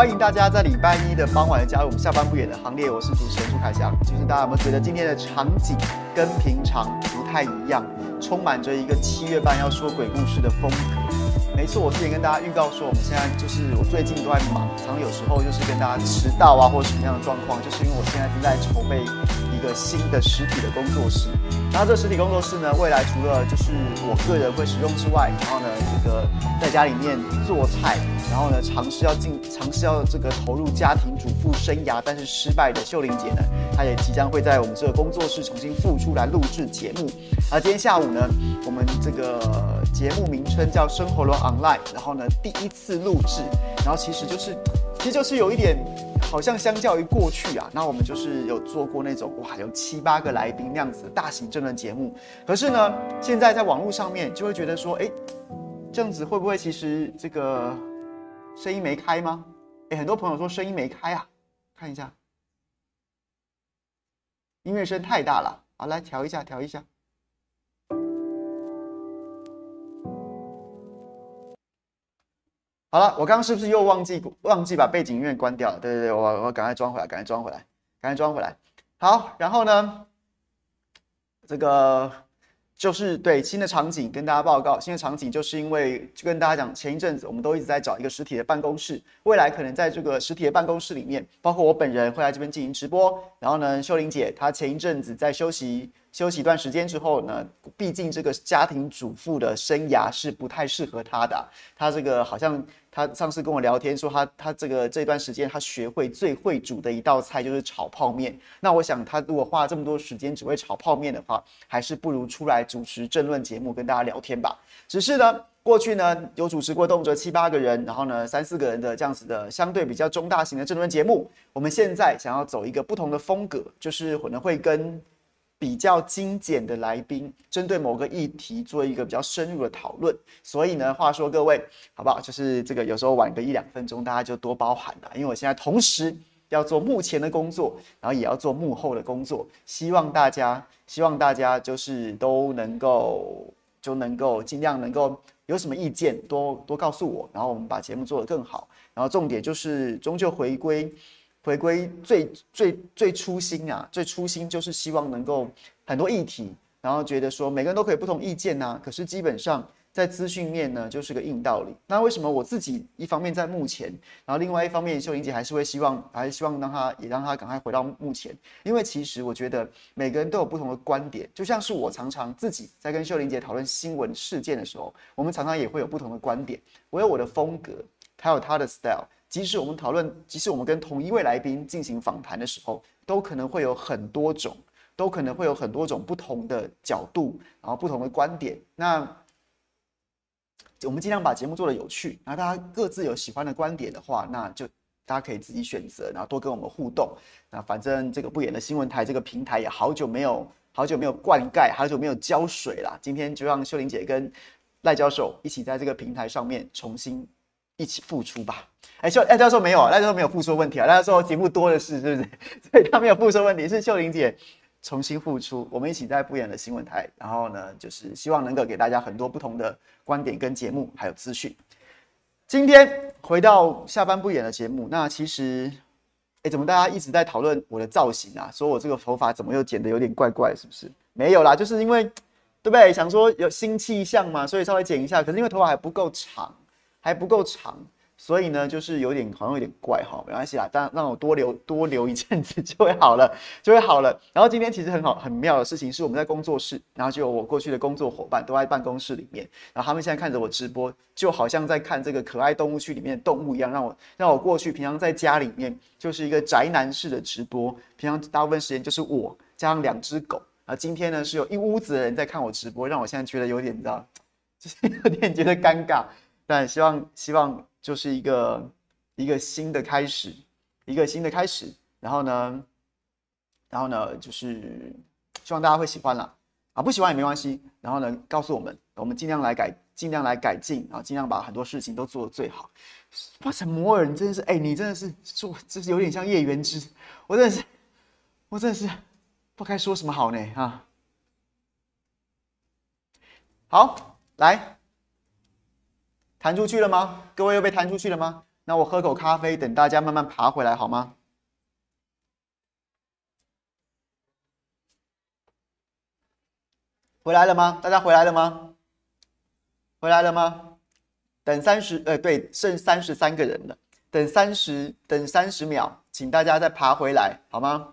欢迎大家在礼拜一的傍晚加入我们下班不远的行列。我是主持人朱凯翔。就是大家有没有觉得今天的场景跟平常不太一样，充满着一个七月半要说鬼故事的风格？没错，我之前跟大家预告说，我们现在就是我最近都在忙，常常有时候就是跟大家迟到啊，或者什么样的状况，就是因为我现在正在筹备一个新的实体的工作室。然后这实体工作室呢，未来除了就是我个人会使用之外，然后呢，在家里面做菜，然后呢，尝试要进，尝试要这个投入家庭主妇生涯，但是失败的秀玲姐呢，她也即将会在我们这个工作室重新复出来录制节目。而今天下午呢，我们这个节目名称叫《生活了》。online，然后呢，第一次录制，然后其实就是，其实就是有一点，好像相较于过去啊，那我们就是有做过那种哇，有七八个来宾那样子的大型政论节目。可是呢，现在在网络上面就会觉得说，哎，这样子会不会其实这个声音没开吗？哎，很多朋友说声音没开啊，看一下，音乐声太大了，好，来调一下，调一下。好了，我刚刚是不是又忘记忘记把背景音乐关掉了？对对对，我我赶快装回来，赶快装回来，赶快装回来。好，然后呢，这个就是对新的场景跟大家报告。新的场景就是因为就跟大家讲，前一阵子我们都一直在找一个实体的办公室，未来可能在这个实体的办公室里面，包括我本人会来这边进行直播。然后呢，秀玲姐她前一阵子在休息。休息一段时间之后呢，毕竟这个家庭主妇的生涯是不太适合她的啊。她这个好像，他上次跟我聊天说他他这个这段时间他学会最会煮的一道菜就是炒泡面。那我想，他如果花这么多时间只会炒泡面的话，还是不如出来主持政论节目跟大家聊天吧。只是呢，过去呢有主持过动辄七八个人，然后呢三四个人的这样子的相对比较中大型的政论节目。我们现在想要走一个不同的风格，就是可能会跟。比较精简的来宾，针对某个议题做一个比较深入的讨论。所以呢，话说各位，好不好？就是这个有时候晚个一两分钟，大家就多包涵了。因为我现在同时要做幕前的工作，然后也要做幕后的工作。希望大家，希望大家就是都能够，就能够尽量能够有什么意见，多多告诉我，然后我们把节目做得更好。然后重点就是终究回归。回归最最最初心啊，最初心就是希望能够很多议题，然后觉得说每个人都可以不同意见呐、啊。可是基本上在资讯面呢，就是个硬道理。那为什么我自己一方面在目前，然后另外一方面秀玲姐还是会希望，还是希望让她也让她赶快回到目前？因为其实我觉得每个人都有不同的观点，就像是我常常自己在跟秀玲姐讨论新闻事件的时候，我们常常也会有不同的观点。我有我的风格，她有她的 style。即使我们讨论，即使我们跟同一位来宾进行访谈的时候，都可能会有很多种，都可能会有很多种不同的角度，然后不同的观点。那我们尽量把节目做得有趣，然后大家各自有喜欢的观点的话，那就大家可以自己选择，然后多跟我们互动。那反正这个不演的新闻台这个平台也好久没有，好久没有灌溉，好久没有浇水了。今天就让秀玲姐跟赖教授一起在这个平台上面重新。一起付出吧！哎，秀赖教授没有，赖教授没有付出问题啊。赖教授节目多的是，是不是？所以他没有付出问题，是秀玲姐重新复出。我们一起在不演的新闻台，然后呢，就是希望能够给大家很多不同的观点跟节目，还有资讯。今天回到下班不演的节目，那其实，哎，怎么大家一直在讨论我的造型啊？说我这个头发怎么又剪得有点怪怪，是不是？没有啦，就是因为对不对？想说有新气象嘛，所以稍微剪一下。可是因为头发还不够长。还不够长，所以呢，就是有点好像有点怪哈，没关系啦，但让我多留多留一阵子就会好了，就会好了。然后今天其实很好很妙的事情是，我们在工作室，然后就有我过去的工作伙伴都在办公室里面，然后他们现在看着我直播，就好像在看这个可爱动物区里面的动物一样，让我让我过去平常在家里面就是一个宅男式的直播，平常大部分时间就是我加上两只狗，然后今天呢是有一屋子的人在看我直播，让我现在觉得有点你知道，就是有点觉得尴尬。但希望希望就是一个一个新的开始，一个新的开始。然后呢，然后呢，就是希望大家会喜欢啦。啊，不喜欢也没关系。然后呢，告诉我们，我们尽量来改，尽量来改进，然后尽量把很多事情都做得最好。哇塞，摩尔，你真的是，哎，你真的是做，就是有点像叶元之。我真的是，我真的是不该说什么好呢啊。好，来。弹出去了吗？各位又被弹出去了吗？那我喝口咖啡，等大家慢慢爬回来好吗？回来了吗？大家回来了吗？回来了吗？等三十，呃，对，剩三十三个人了。等三十，等三十秒，请大家再爬回来，好吗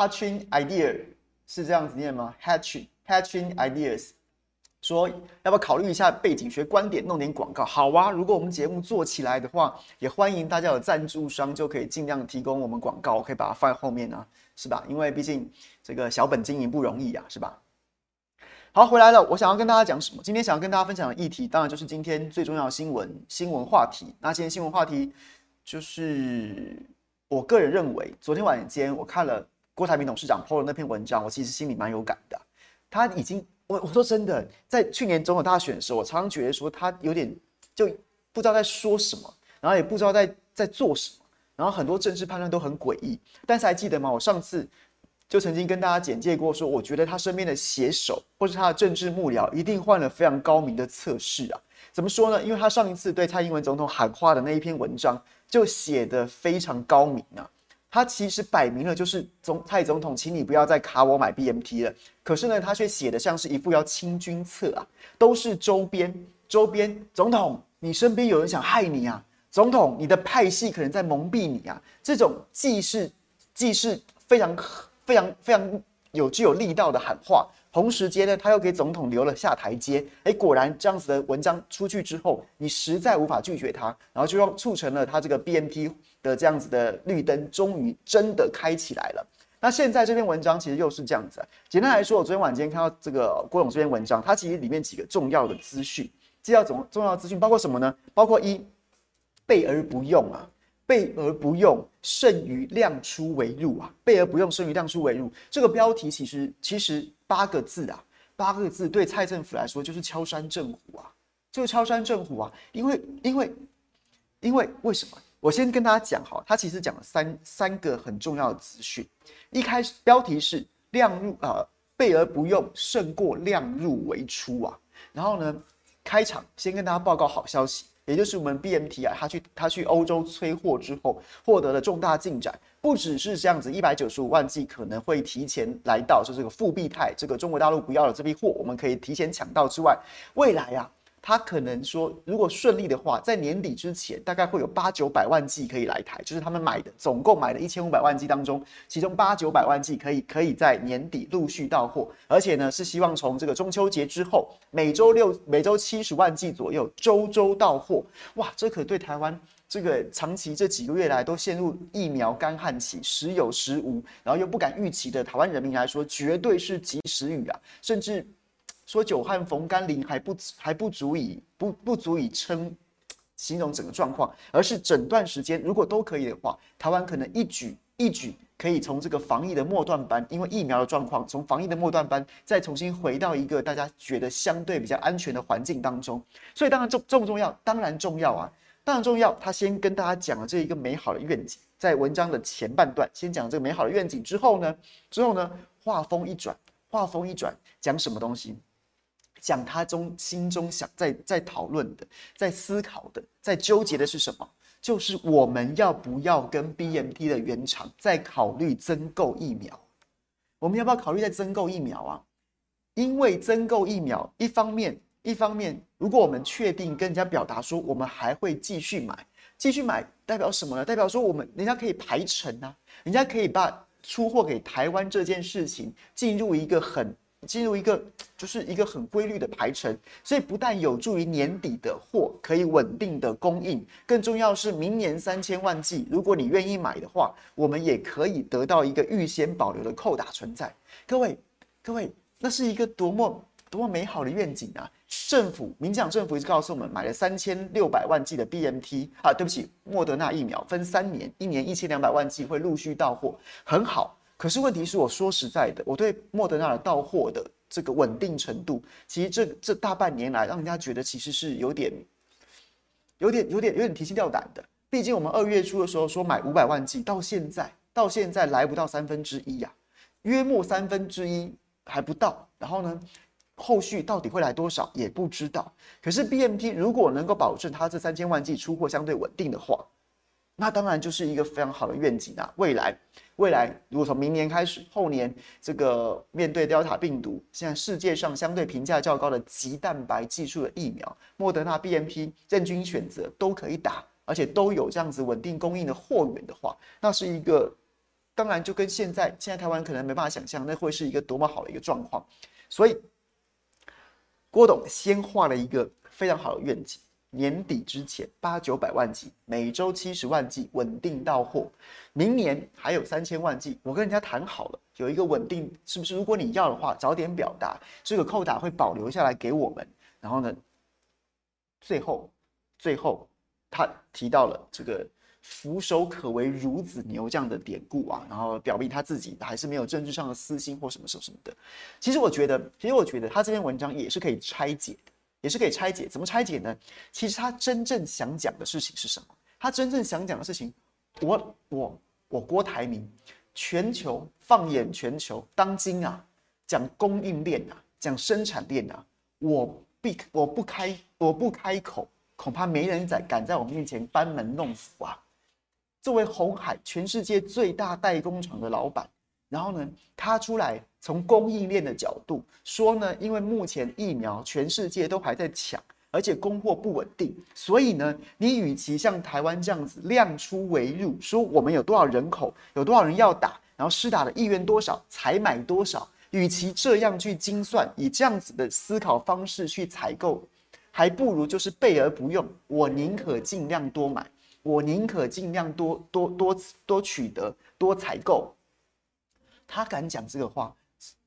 ？Hatching idea 是这样子念吗？Hatching Hatching ideas 说要不要考虑一下背景学观点，弄点广告？好啊，如果我们节目做起来的话，也欢迎大家有赞助商就可以尽量提供我们广告，我可以把它放在后面啊，是吧？因为毕竟这个小本经营不容易啊，是吧？好，回来了，我想要跟大家讲什么？今天想要跟大家分享的议题，当然就是今天最重要的新闻新闻话题。那今天新闻话题就是我个人认为，昨天晚间我看了。郭台铭董事长 PO 的那篇文章，我其实心里蛮有感的。他已经，我我说真的，在去年总统大选的时候，我常常觉得说他有点就不知道在说什么，然后也不知道在在做什么，然后很多政治判断都很诡异。但是还记得吗？我上次就曾经跟大家简介过，说我觉得他身边的写手或是他的政治幕僚一定换了非常高明的测试啊。怎么说呢？因为他上一次对蔡英文总统喊话的那一篇文章，就写得非常高明啊。他其实摆明了就是总蔡总统，请你不要再卡我买 BMT 了。可是呢，他却写的像是一副要清君侧啊，都是周边周边总统，你身边有人想害你啊，总统，你的派系可能在蒙蔽你啊。这种既是既是非常非常非常有具有力道的喊话。同时间呢，他又给总统留了下台阶。哎，果然这样子的文章出去之后，你实在无法拒绝他，然后就让促成了他这个 BMT 的这样子的绿灯，终于真的开起来了。那现在这篇文章其实又是这样子。简单来说，我昨天晚间看到这个郭董这篇文章，它其实里面几个重要的资讯，这要重重要资讯包括什么呢？包括一备而不用啊。备而不用，胜于量出为入啊！备而不用，胜于量出为入。这个标题其实其实八个字啊，八个字对蔡政府来说就是敲山震虎啊，就是敲山震虎啊！因为因为因为为什么？我先跟大家讲哈，他其实讲了三三个很重要的资讯。一开始标题是量入呃，备而不用，胜过量入为出啊。然后呢，开场先跟大家报告好消息。也就是我们 BMT 啊，他去他去欧洲催货之后，获得了重大进展。不只是这样子，一百九十五万剂可能会提前来到，是这个复必泰，这个中国大陆不要的这批货，我们可以提前抢到之外，未来啊。他可能说，如果顺利的话，在年底之前，大概会有八九百万剂可以来台，就是他们买的，总共买的一千五百万剂当中，其中八九百万剂可以可以在年底陆续到货，而且呢是希望从这个中秋节之后，每周六每周七十万剂左右，周周到货。哇，这可对台湾这个长期这几个月来都陷入疫苗干旱期，时有时无，然后又不敢预期的台湾人民来说，绝对是及时雨啊，甚至。说久旱逢甘霖还不还不足以不不足以称形容整个状况，而是整段时间如果都可以的话，台湾可能一举一举可以从这个防疫的末段班，因为疫苗的状况，从防疫的末段班再重新回到一个大家觉得相对比较安全的环境当中。所以当然重重不重要？当然重要啊，当然重要。他先跟大家讲了这一个美好的愿景，在文章的前半段先讲这个美好的愿景之后呢，之后呢话锋一转，话锋一转，讲什么东西？讲他中心中想在在讨论的，在思考的，在纠结的是什么？就是我们要不要跟 BMT 的原厂再考虑增购疫苗？我们要不要考虑再增购疫苗啊？因为增购疫苗，一方面一方面，如果我们确定跟人家表达说我们还会继续买，继续买代表什么呢？代表说我们人家可以排程啊，人家可以把出货给台湾这件事情进入一个很。进入一个就是一个很规律的排程，所以不但有助于年底的货可以稳定的供应，更重要是明年三千万剂，如果你愿意买的话，我们也可以得到一个预先保留的扣打存在。各位，各位，那是一个多么多么美好的愿景啊！政府，民进党政府一直告诉我们，买了三千六百万剂的 BMT 啊，对不起，莫德纳疫苗分三年，一年一千两百万剂会陆续到货，很好。可是问题是，我说实在的，我对莫德纳的到货的这个稳定程度，其实这这大半年来，让人家觉得其实是有点、有点、有点、有点提心吊胆的。毕竟我们二月初的时候说买五百万剂，到现在到现在来不到三分之一呀，约莫三分之一还不到。然后呢，后续到底会来多少也不知道。可是 BMT 如果能够保证它这三千万剂出货相对稳定的话，那当然就是一个非常好的愿景啊！未来，未来如果从明年开始，后年这个面对 Delta 病毒，现在世界上相对评价较高的棘蛋白技术的疫苗，莫德纳、BNP 任君选择都可以打，而且都有这样子稳定供应的货源的话，那是一个当然就跟现在现在台湾可能没办法想象，那会是一个多么好的一个状况。所以郭董先画了一个非常好的愿景。年底之前八九百万剂，每周七十万剂稳定到货。明年还有三千万剂，我跟人家谈好了，有一个稳定，是不是？如果你要的话，早点表达，这个扣打会保留下来给我们。然后呢，最后最后他提到了这个“俯首可为孺子牛”这样的典故啊，然后表明他自己还是没有政治上的私心或什么什么什么的。其实我觉得，其实我觉得他这篇文章也是可以拆解的。也是可以拆解，怎么拆解呢？其实他真正想讲的事情是什么？他真正想讲的事情，我我我郭台铭，全球放眼全球，当今啊，讲供应链啊，讲生产链啊，我必我不开我不开口，恐怕没人在敢在我面前班门弄斧啊。作为红海全世界最大代工厂的老板，然后呢，他出来。从供应链的角度说呢，因为目前疫苗全世界都还在抢，而且供货不稳定，所以呢，你与其像台湾这样子量出为入，说我们有多少人口，有多少人要打，然后施打的意愿多少，采买多少，与其这样去精算，以这样子的思考方式去采购，还不如就是备而不用。我宁可尽量多买，我宁可尽量多多多多取得多采购。他敢讲这个话。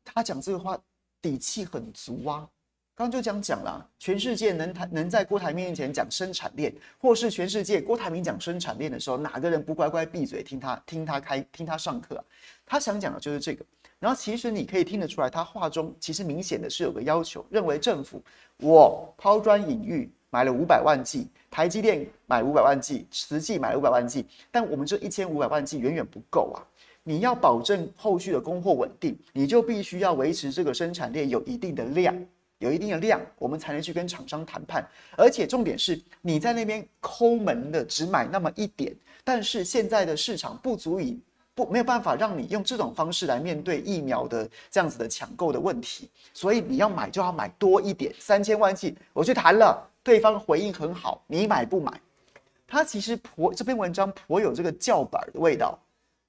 他讲这个话底气很足啊！刚刚就讲讲了，全世界能台能在郭台铭面前讲生产链，或是全世界郭台铭讲生产链的时候，哪个人不乖乖闭嘴听他听他开听他上课啊？他想讲的就是这个。然后其实你可以听得出来，他话中其实明显的是有个要求，认为政府我抛砖引玉买了五百万剂，台积电买五百万剂，实际买五百万剂，但我们这一千五百万剂远远不够啊！你要保证后续的供货稳定，你就必须要维持这个生产链有一定的量，有一定的量，我们才能去跟厂商谈判。而且重点是，你在那边抠门的只买那么一点，但是现在的市场不足以不没有办法让你用这种方式来面对疫苗的这样子的抢购的问题，所以你要买就要买多一点，三千万剂，我去谈了，对方回应很好，你买不买？他其实颇这篇文章颇有这个叫板的味道。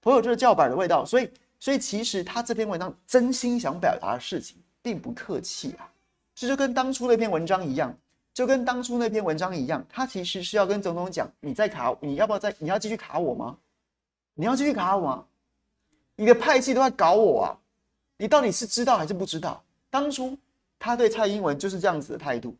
颇有这个叫板的味道，所以，所以其实他这篇文章真心想表达的事情，并不客气啊。这就跟当初那篇文章一样，就跟当初那篇文章一样，他其实是要跟总统讲：你在卡，你要不要再，你要继续卡我吗？你要继续卡我吗？你的派系都在搞我啊！你到底是知道还是不知道？当初他对蔡英文就是这样子的态度，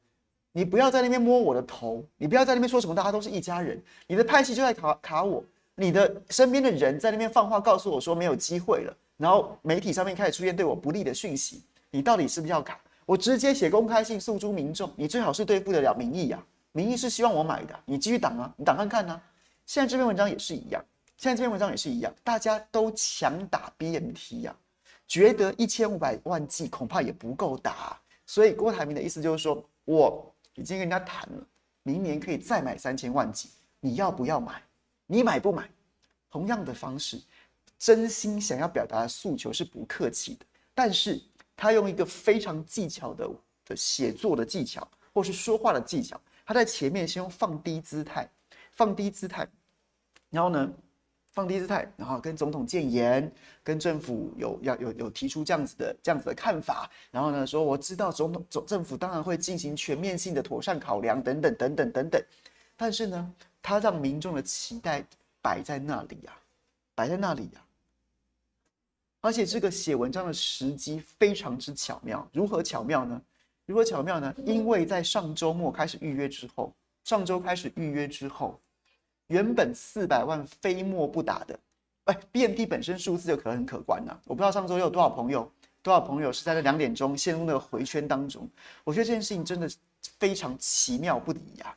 你不要在那边摸我的头，你不要在那边说什么大家都是一家人，你的派系就在卡卡我。你的身边的人在那边放话告诉我说没有机会了，然后媒体上面开始出现对我不利的讯息，你到底是不是要卡？我直接写公开信诉诸民众，你最好是对付得了民意呀、啊，民意是希望我买的，你继续挡啊，你挡看看啊。现在这篇文章也是一样，现在这篇文章也是一样，大家都强打 BNT 呀、啊，觉得一千五百万剂恐怕也不够打、所以郭台铭的意思就是说，我已经跟人家谈了，明年可以再买三千万剂，你要不要买？你买不买？同样的方式，真心想要表达的诉求是不客气的，但是他用一个非常技巧的的写作的技巧，或是说话的技巧，他在前面先用放低姿态，放低姿态，然后呢，放低姿态，然后跟总统建言，跟政府有要有有提出这样子的这样子的看法，然后呢说我知道总统总政府当然会进行全面性的妥善考量，等等等等等等，但是呢。他让民众的期待摆在那里呀，摆在那里呀。而且这个写文章的时机非常之巧妙，如何巧妙呢？如何巧妙呢？因为在上周末开始预约之后，上周开始预约之后，原本四百万非墨不打的，哎，BNT 本身数字就可很可观呐。我不知道上周有多少朋友，多少朋友是在那两点钟陷入那个回圈当中。我觉得这件事情真的非常奇妙不已呀。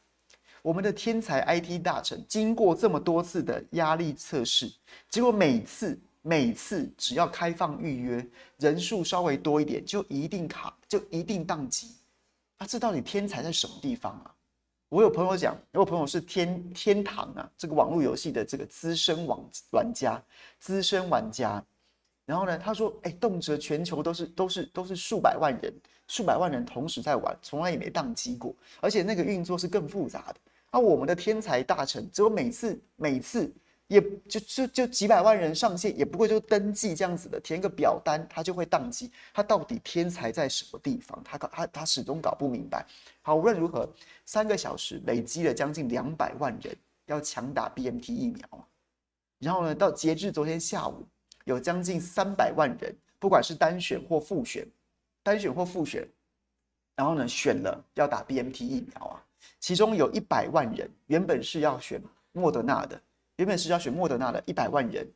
我们的天才 IT 大臣经过这么多次的压力测试，结果每次每次只要开放预约，人数稍微多一点，就一定卡，就一定宕机。啊，这到底天才在什么地方啊？我有朋友讲，我有朋友是天天堂啊，这个网络游戏的这个资深网玩家，资深玩家。然后呢，他说，哎，动辄全球都是都是都是数百万人，数百万人同时在玩，从来也没宕机过，而且那个运作是更复杂的。而我们的天才大臣，只有每次每次。也就就就几百万人上线，也不过就登记这样子的，填个表单，他就会宕机。他到底天才在什么地方？他搞他他始终搞不明白。好，无论如何，三个小时累积了将近两百万人要强打 BMT 疫苗，然后呢，到截至昨天下午，有将近三百万人，不管是单选或复选，单选或复选，然后呢，选了要打 BMT 疫苗啊，其中有一百万人原本是要选莫德纳的。原本是要选莫德纳的一百万人，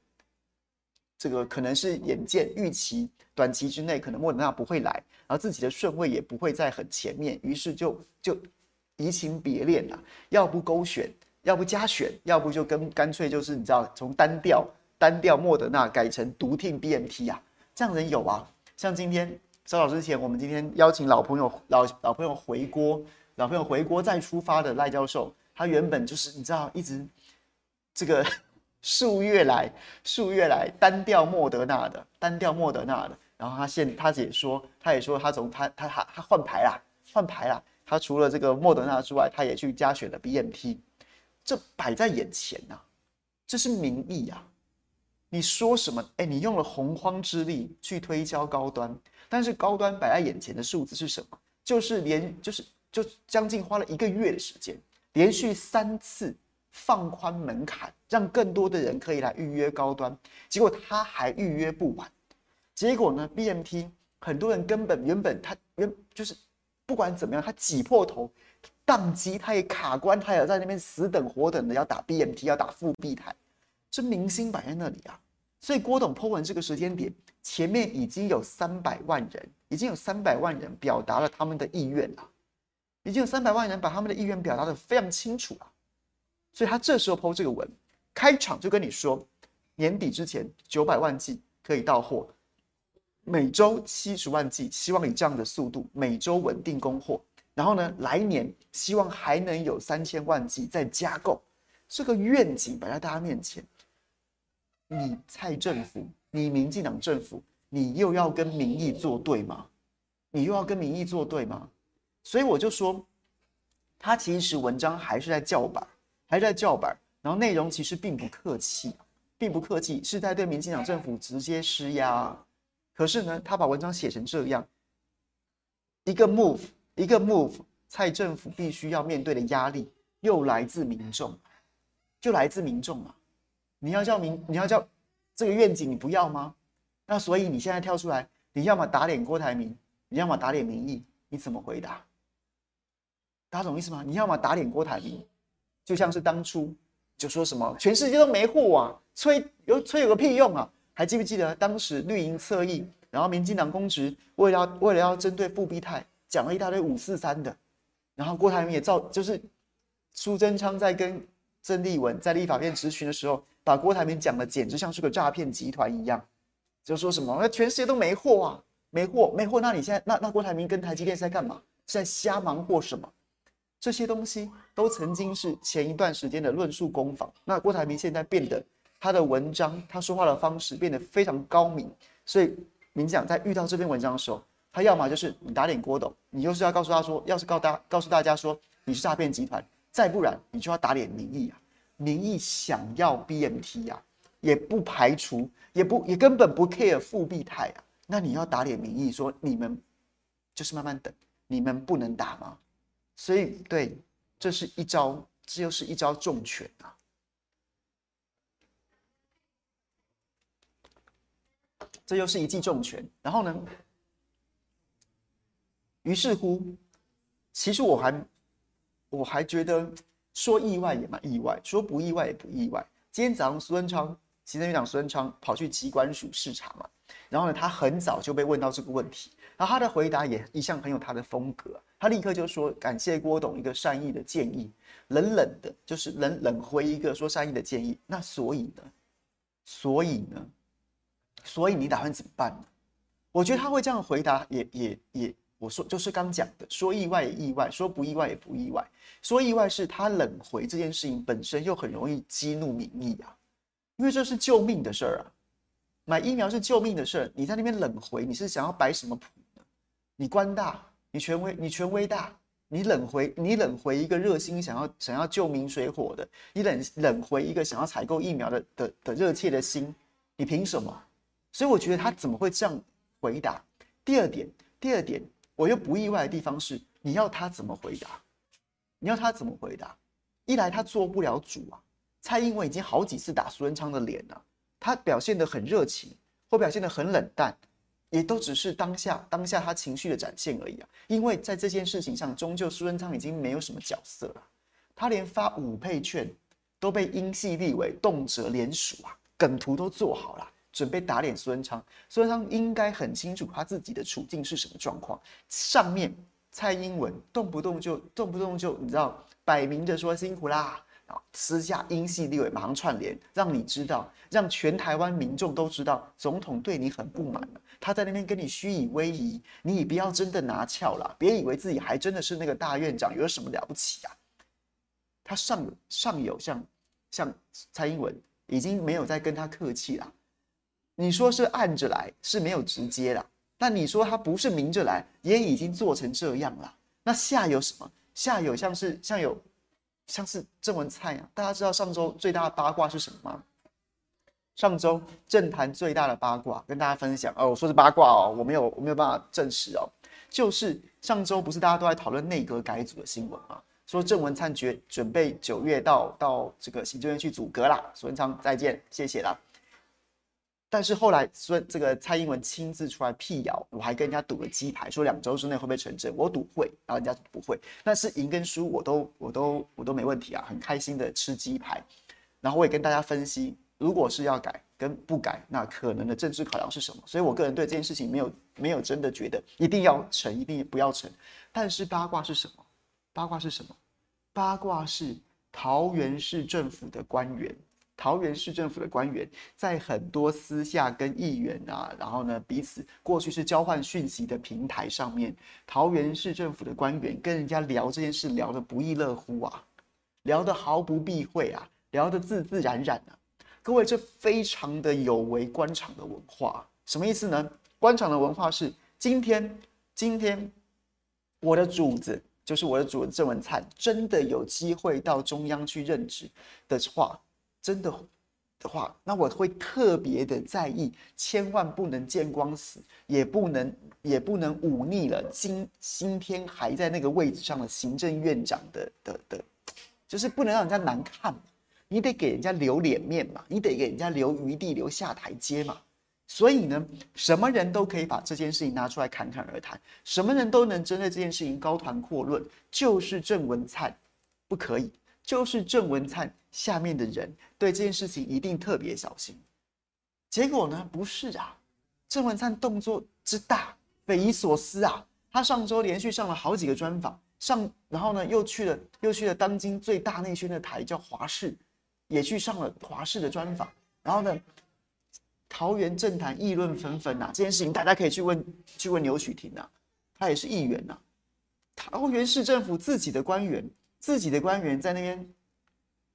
这个可能是眼见预期短期之内可能莫德纳不会来，然后自己的顺位也不会在很前面，于是就就移情别恋了，要不勾选，要不加选，要不就跟干脆就是你知道从单调单调莫德纳改成独听 BNT 啊，这样人有啊，像今天稍早之前我们今天邀请老朋友老老朋友回锅，老朋友回国再出发的赖教授，他原本就是你知道一直。这个数月来，数月来单调莫德纳的，单调莫德纳的。然后他现他也说，他也说他从他他他他换牌啦，换牌啦。他除了这个莫德纳之外，他也去加选了 BNT。这摆在眼前呐、这是民意啊。你说什么？哎，你用了洪荒之力去推销高端，但是高端摆在眼前的数字是什么？就是连就是就将近花了一个月的时间，连续三次。放宽门槛，让更多的人可以来预约高端，结果他还预约不完。结果呢，BMT 很多人根本原本他原就是不管怎么样，他挤破头宕机，他也卡关，他也在那边死等活等的要打 BMT 要打复必泰，这明星摆在那里啊。所以郭董破文这个时间点，前面已经有三百万人，已经有三百万人表达了他们的意愿了，已经有三百万人把他们的意愿表达的非常清楚了。所以他这时候 po 这个文，开场就跟你说，年底之前九百万剂可以到货，每周七十万剂，希望以这样的速度每周稳定供货。然后呢，来年希望还能有三千万剂再加购，这个愿景摆在大家面前。你蔡政府，你民进党政府，你又要跟民意作对吗？你又要跟民意作对吗？所以我就说，他其实文章还是在叫板。还是在叫板，然后内容其实并不客气，并不客气，是在对民进党政府直接施压。可是呢，他把文章写成这样，一个 move，一个 move，蔡政府必须要面对的压力又来自民众，就来自民众啊！你要叫民，你要叫这个愿景，你不要吗？那所以你现在跳出来，你要么打脸郭台铭，你要么打脸民意，你怎么回答？大家懂意思吗？你要么打脸郭台铭。就像是当初就说什么全世界都没货啊，吹有吹有个屁用啊！还记不记得当时绿营侧翼，然后民进党公职为了要为了要针对复必泰讲了一大堆五四三的，然后郭台铭也照就是苏贞昌在跟曾丽文在立法院质询的时候，把郭台铭讲的简直像是个诈骗集团一样，就说什么那全世界都没货啊，没货没货，那你现在那那郭台铭跟台积电是在干嘛？是在瞎忙活什么？这些东西都曾经是前一段时间的论述攻防。那郭台铭现在变得他的文章，他说话的方式变得非常高明。所以民进党在遇到这篇文章的时候，他要么就是你打脸郭董，你就是要告诉他说，要是告大告诉大家说你是诈骗集团，再不然你就要打脸民意啊。民意想要 BNT 啊，也不排除，也不也根本不 care 复必泰啊。那你要打脸民意说你们就是慢慢等，你们不能打吗？所以，对，这是一招，这又是一招重拳啊！这又是一记重拳。然后呢，于是乎，其实我还，我还觉得说意外也蛮意外，说不意外也不意外。今天早上苏文昌，行政院长苏贞昌跑去机关署视察嘛，然后呢，他很早就被问到这个问题，然后他的回答也一向很有他的风格。他立刻就说感谢郭董一个善意的建议，冷冷的，就是冷冷回一个说善意的建议。那所以呢？所以呢？所以你打算怎么办呢？我觉得他会这样回答也，也也，我说就是刚讲的，说意外也意外，说不意外也不意外。说意外是他冷回这件事情本身又很容易激怒民意啊，因为这是救命的事儿啊，买疫苗是救命的事儿，你在那边冷回，你是想要摆什么谱呢？你官大，你权威，你权威大，你冷回，你冷回一个热心想要想要救民水火的，你冷冷回一个想要采购疫苗的的的热切的心，你凭什么？所以我觉得他怎么会这样回答？第二点，第二点，我又不意外的地方是，你要他怎么回答？你要他怎么回答？一来他做不了主啊，蔡英文已经好几次打苏贞昌的脸了，他表现得很热情，或表现得很冷淡，也都只是当下当下他情绪的展现而已啊。因为在这件事情上，终究苏贞昌已经没有什么角色了，他连发五倍券都被英系立委动辄联署啊，梗图都做好了。准备打脸苏贞昌，苏贞昌应该很清楚他自己的处境是什么状况。上面蔡英文动不动就动不动就你知道，摆明着说辛苦啦，然后私下英系立委马上串联，让你知道，让全台湾民众都知道，总统对你很不满，他在那边跟你虚以威仪，你也不要真的拿翘了，别以为自己还真的是那个大院长，有什么了不起啊？他上上有像像蔡英文已经没有再跟他客气了。你说是暗着来是没有直接啦，但你说他不是明着来，也已经做成这样了。那下有什么？下有像是像有像是郑文灿啊。大家知道上周最大的八卦是什么吗？上周政坛最大的八卦跟大家分享哦，我说是八卦哦，我没有我没有办法证实哦。就是上周不是大家都在讨论内阁改组的新闻吗？说郑文灿决准备九月到到这个行政院去组阁啦。苏文昌再见，谢谢啦。但是后来说这个蔡英文亲自出来辟谣，我还跟人家赌了鸡排，说两周之内会不会成真？我赌会，然后人家不会。但是赢跟输我都我都我都没问题啊，很开心的吃鸡排。然后我也跟大家分析，如果是要改跟不改，那可能的政治考量是什么？所以我个人对这件事情没有没有真的觉得一定要成，一定不要成。但是八卦是什么？八卦是什么？八卦是桃园市政府的官员。桃园市政府的官员在很多私下跟议员啊，然后呢彼此过去是交换讯息的平台上面，桃园市政府的官员跟人家聊这件事聊得不亦乐乎啊，聊得毫不避讳啊，聊得自自然然啊。各位，这非常的有违官场的文化，什么意思呢？官场的文化是今天今天我的主子就是我的主子郑文灿真的有机会到中央去任职的话。真的的话，那我会特别的在意，千万不能见光死，也不能也不能忤逆了今今天还在那个位置上的行政院长的的的，就是不能让人家难看，你得给人家留脸面嘛，你得给人家留余地，留下台阶嘛。所以呢，什么人都可以把这件事情拿出来侃侃而谈，什么人都能针对这件事情高谈阔论，就是郑文灿不可以。就是郑文灿下面的人对这件事情一定特别小心，结果呢，不是啊，郑文灿动作之大，匪夷所思啊！他上周连续上了好几个专访，上然后呢又去了又去了当今最大内宣的台叫华视，也去上了华视的专访，然后呢，桃园政坛议论纷纷呐，这件事情大家可以去问去问刘许庭呐，他也是议员呐，桃园市政府自己的官员。自己的官员在那边，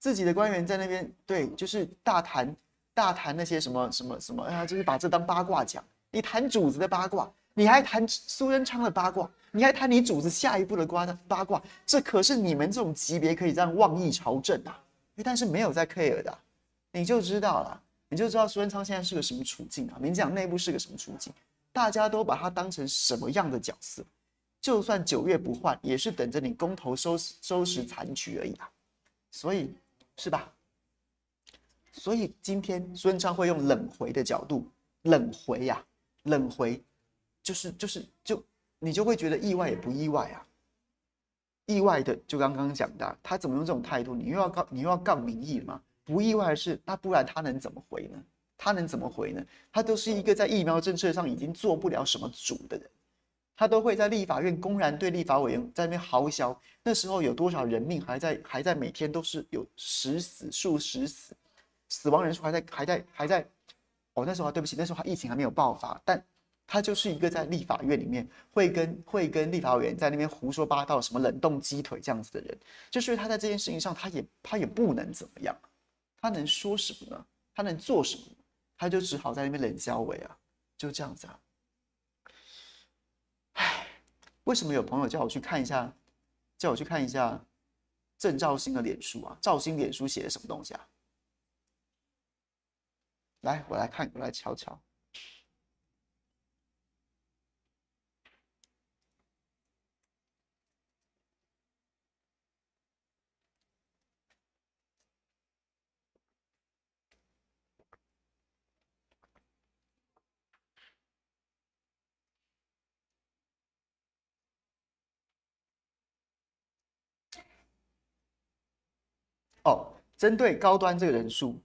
自己的官员在那边，对，就是大谈大谈那些什么什么什么啊，就是把这当八卦讲。你谈主子的八卦，你还谈苏贞昌的八卦，你还谈你主子下一步的瓜的八卦，这可是你们这种级别可以这样妄议朝政啊！但是没有在 care 的，你就知道了，你就知道苏贞昌现在是个什么处境啊？民进党内部是个什么处境？大家都把他当成什么样的角色？就算九月不换，也是等着你公投收收拾残局而已啊，所以是吧？所以今天苏文昌会用冷回的角度，冷回呀、啊，冷回，就是就是就你就会觉得意外也不意外啊，意外的就刚刚讲的，他怎么用这种态度？你又要告你又要杠民意了吗？不意外的是，那不然他能怎么回呢？他能怎么回呢？他都是一个在疫苗政策上已经做不了什么主的人。他都会在立法院公然对立法委员在那边嚎啕。那时候有多少人命还在还在每天都是有十死数十死，死亡人数还在还在还在。哦，那时候对不起，那时候他疫情还没有爆发，但他就是一个在立法院里面会跟会跟立法委员在那边胡说八道，什么冷冻鸡腿这样子的人，就是他在这件事情上他也他也不能怎么样，他能说什么呢？他能做什么？他就只好在那边冷笑话啊，就这样子啊。唉，为什么有朋友叫我去看一下，叫我去看一下郑肇兴的脸书啊？肇兴脸书写的什么东西啊？来，我来看，我来瞧瞧。哦，针对高端这个人数，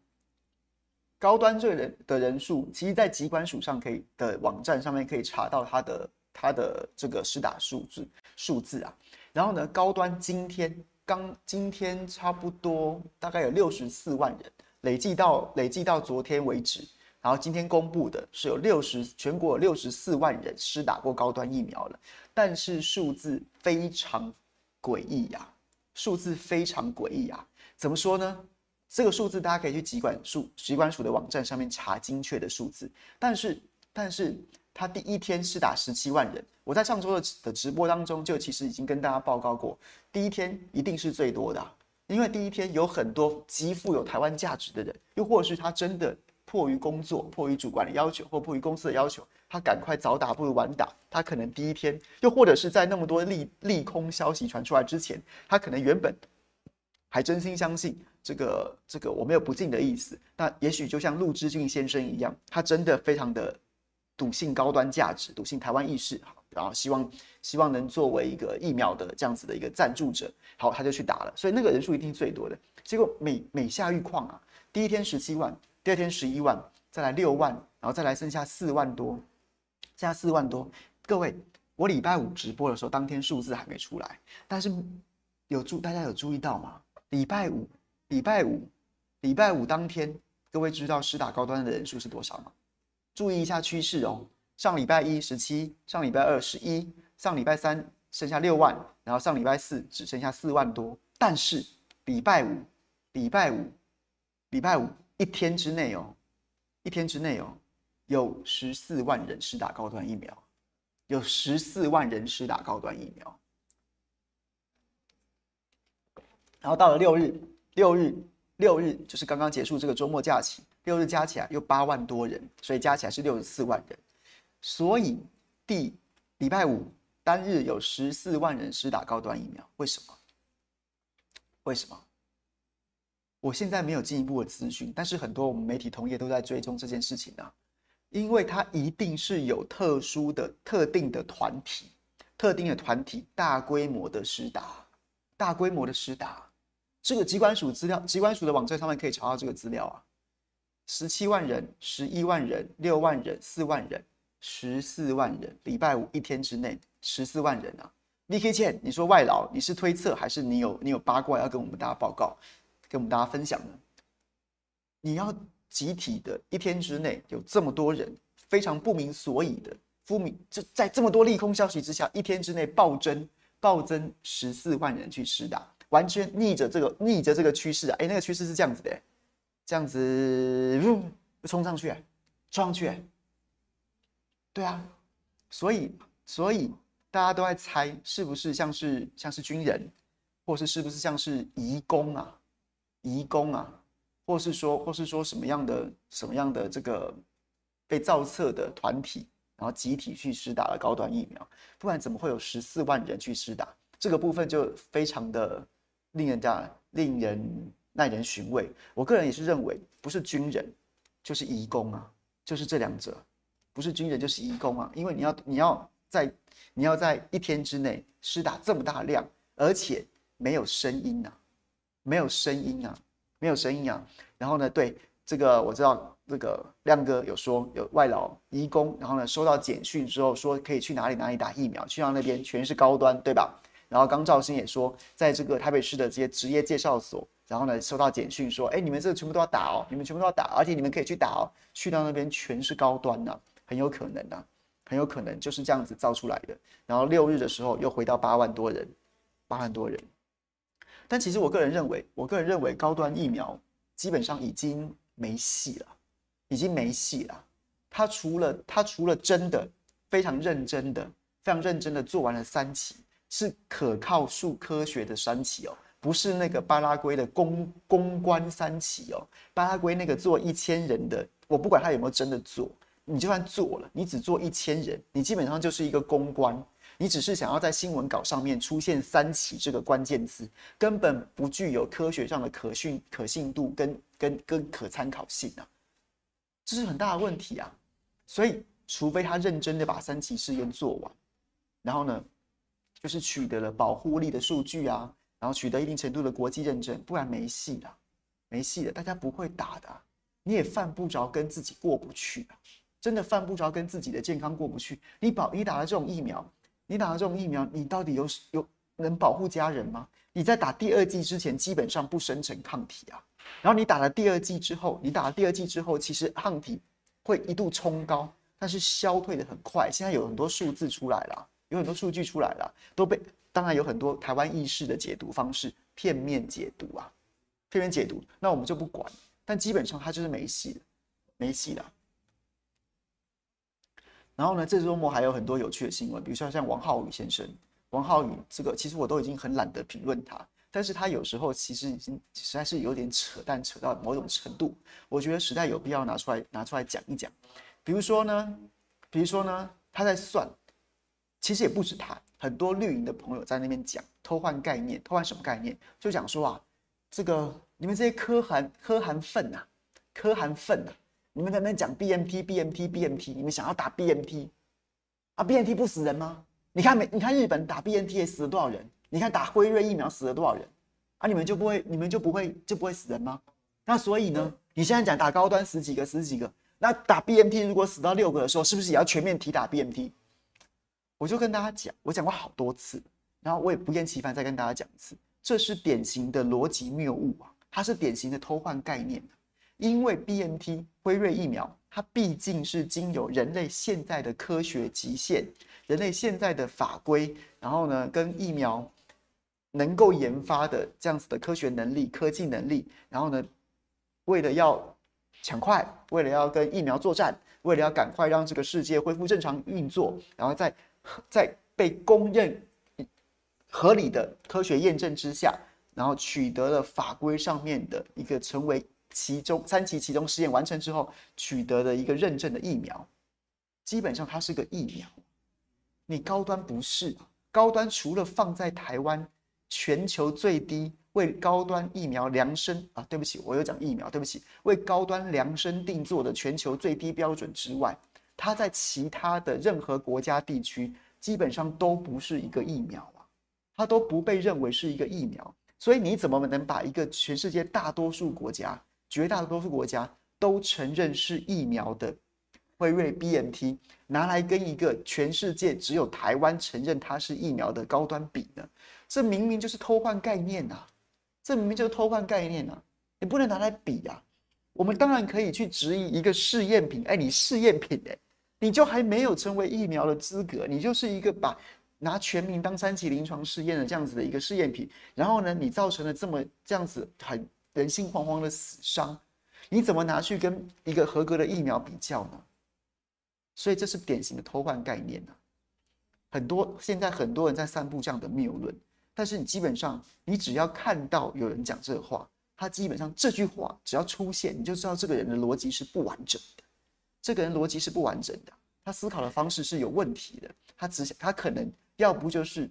高端这个人的人数，其实在疾管署上可以的网站上面可以查到他的他的这个施打数字数字啊。然后呢，高端今天刚今天差不多大概有六十四万人累计到累计到昨天为止，然后今天公布的是有六十全国有六十四万人施打过高端疫苗了，但是数字非常诡异呀，数字非常诡异啊。怎么说呢？这个数字大家可以去疾管署、疾管署的网站上面查精确的数字。但是，但是他第一天是打十七万人，我在上周的的直播当中就其实已经跟大家报告过，第一天一定是最多的，因为第一天有很多极富有台湾价值的人，又或是他真的迫于工作、迫于主管的要求或迫于公司的要求，他赶快早打不如晚打，他可能第一天，又或者是在那么多利利空消息传出来之前，他可能原本。还真心相信这个这个，我没有不敬的意思。那也许就像陆之俊先生一样，他真的非常的笃信高端价值，笃信台湾意识，然后希望希望能作为一个疫苗的这样子的一个赞助者，好，他就去打了。所以那个人数一定最多的。结果每每下愈况啊，第一天十七万，第二天十一万，再来六万，然后再来剩下四万多，剩下四万多。各位，我礼拜五直播的时候，当天数字还没出来，但是有注大家有注意到吗？礼拜五，礼拜五，礼拜五当天，各位知道施打高端的人数是多少吗？注意一下趋势哦。上礼拜一十七，上礼拜二十一，上礼拜三剩下六万，然后上礼拜四只剩下四万多。但是礼拜五，礼拜五，礼拜五一天之内哦，一天之内哦，有十四万人施打高端疫苗，有十四万人施打高端疫苗。然后到了六日，六日，六日就是刚刚结束这个周末假期，六日加起来又八万多人，所以加起来是六十四万人。所以第礼拜五单日有十四万人施打高端疫苗，为什么？为什么？我现在没有进一步的资讯，但是很多我们媒体同业都在追踪这件事情啊，因为它一定是有特殊的、特定的团体、特定的团体大规模的施打，大规模的施打。这个机关署资料，机关署的网站上面可以查到这个资料啊，十七万人、十一万人、六万人、四万人、十四万人，礼拜五一天之内十四万人啊！VK 倩，你说外劳，你是推测还是你有你有八卦要跟我们大家报告，跟我们大家分享呢？你要集体的一天之内有这么多人，非常不明所以的，不明就在这么多利空消息之下，一天之内暴增暴增十四万人去施打。完全逆着这个逆着这个趋势啊！哎，那个趋势是这样子的，这样子，冲上去，冲上去，对啊，所以所以大家都在猜，是不是像是像是军人，或是是不是像是移工啊，移工啊，或是说或是说什么样的什么样的这个被造册的团体，然后集体去施打了高端疫苗，不然怎么会有十四万人去施打？这个部分就非常的。令人家令人耐人寻味。我个人也是认为，不是军人就是移工啊，就是这两者，不是军人就是移工啊。因为你要你要在你要在一天之内施打这么大量，而且没有声音啊，没有声音啊，没有声音啊。然后呢，对，这个我知道，这个亮哥有说有外劳移工，然后呢收到简讯之后说可以去哪里哪里打疫苗，去到那边全是高端，对吧？然后刚兆新也说，在这个台北市的这些职业介绍所，然后呢收到简讯说，哎，你们这个全部都要打哦，你们全部都要打，而且你们可以去打哦，去到那边全是高端的，很有可能的，很有可能就是这样子造出来的。然后六日的时候又回到八万多人，八万多人。但其实我个人认为，我个人认为高端疫苗基本上已经。没戏了，已经没戏了。他除了他除了真的非常认真的、非常认真的做完了三期，是可靠数科学的三期哦，不是那个巴拉圭的公公关三期哦。巴拉圭那个做一千人的，我不管他有没有真的做，你就算做了，你只做一千人，你基本上就是一个公关。你只是想要在新闻稿上面出现“三期”这个关键词，根本不具有科学上的可信可信度跟跟跟可参考性啊，这是很大的问题啊。所以，除非他认真的把三期试验做完，然后呢，就是取得了保护力的数据啊，然后取得一定程度的国际认证，不然没戏了，没戏了，大家不会打的，你也犯不着跟自己过不去啊，真的犯不着跟自己的健康过不去。你保你打了这种疫苗。你打了这种疫苗，你到底有有能保护家人吗？你在打第二剂之前，基本上不生成抗体啊。然后你打了第二剂之后，你打了第二剂之后，其实抗体会一度冲高，但是消退的很快。现在有很多数字出来了，有很多数据出来了，都被当然有很多台湾意识的解读方式，片面解读啊，片面解读，那我们就不管。但基本上他就是没戏的，没戏的。然后呢，这周末还有很多有趣的新闻，比如说像王浩宇先生，王浩宇这个其实我都已经很懒得评论他，但是他有时候其实已经实在是有点扯淡，扯到某种程度，我觉得实在有必要拿出来拿出来讲一讲。比如说呢，比如说呢，他在算，其实也不止他，很多绿营的朋友在那边讲偷换概念，偷换什么概念？就讲说啊，这个你们这些柯韩柯韩粪啊，柯韩粪啊。你们在那讲 BNT BNT BNT，你们想要打 BNT 啊？BNT 不死人吗？你看美，你看日本打 BNT 死了多少人？你看打辉瑞疫苗死了多少人？啊，你们就不会，你们就不会就不会死人吗？那所以呢，你现在讲打高端十几个十几个，那打 BNT 如果死到六个的时候，是不是也要全面提打 BNT？我就跟大家讲，我讲过好多次，然后我也不厌其烦再跟大家讲一次，这是典型的逻辑谬误啊，它是典型的偷换概念。因为 BNT 辉瑞疫苗，它毕竟是经由人类现在的科学极限、人类现在的法规，然后呢，跟疫苗能够研发的这样子的科学能力、科技能力，然后呢，为了要抢快，为了要跟疫苗作战，为了要赶快让这个世界恢复正常运作，然后再在被公认合理的科学验证之下，然后取得了法规上面的一个成为。其中三期其中试验完成之后，取得的一个认证的疫苗，基本上它是个疫苗。你高端不是高端，除了放在台湾全球最低为高端疫苗量身啊，对不起，我有讲疫苗，对不起，为高端量身定做的全球最低标准之外，它在其他的任何国家地区基本上都不是一个疫苗啊，它都不被认为是一个疫苗。所以你怎么能把一个全世界大多数国家？绝大多数国家都承认是疫苗的辉瑞 BNT 拿来跟一个全世界只有台湾承认它是疫苗的高端比呢？这明明就是偷换概念呐！这明明就是偷换概念呐！你不能拿来比呀！我们当然可以去质疑一个试验品，哎，你试验品哎，你就还没有成为疫苗的资格，你就是一个把拿全民当三期临床试验的这样子的一个试验品，然后呢，你造成了这么这样子很。人心惶惶的死伤，你怎么拿去跟一个合格的疫苗比较呢？所以这是典型的偷换概念啊！很多现在很多人在散布这样的谬论，但是你基本上你只要看到有人讲这话，他基本上这句话只要出现，你就知道这个人的逻辑是不完整的。这个人逻辑是不完整的，他思考的方式是有问题的。他只想他可能要不就是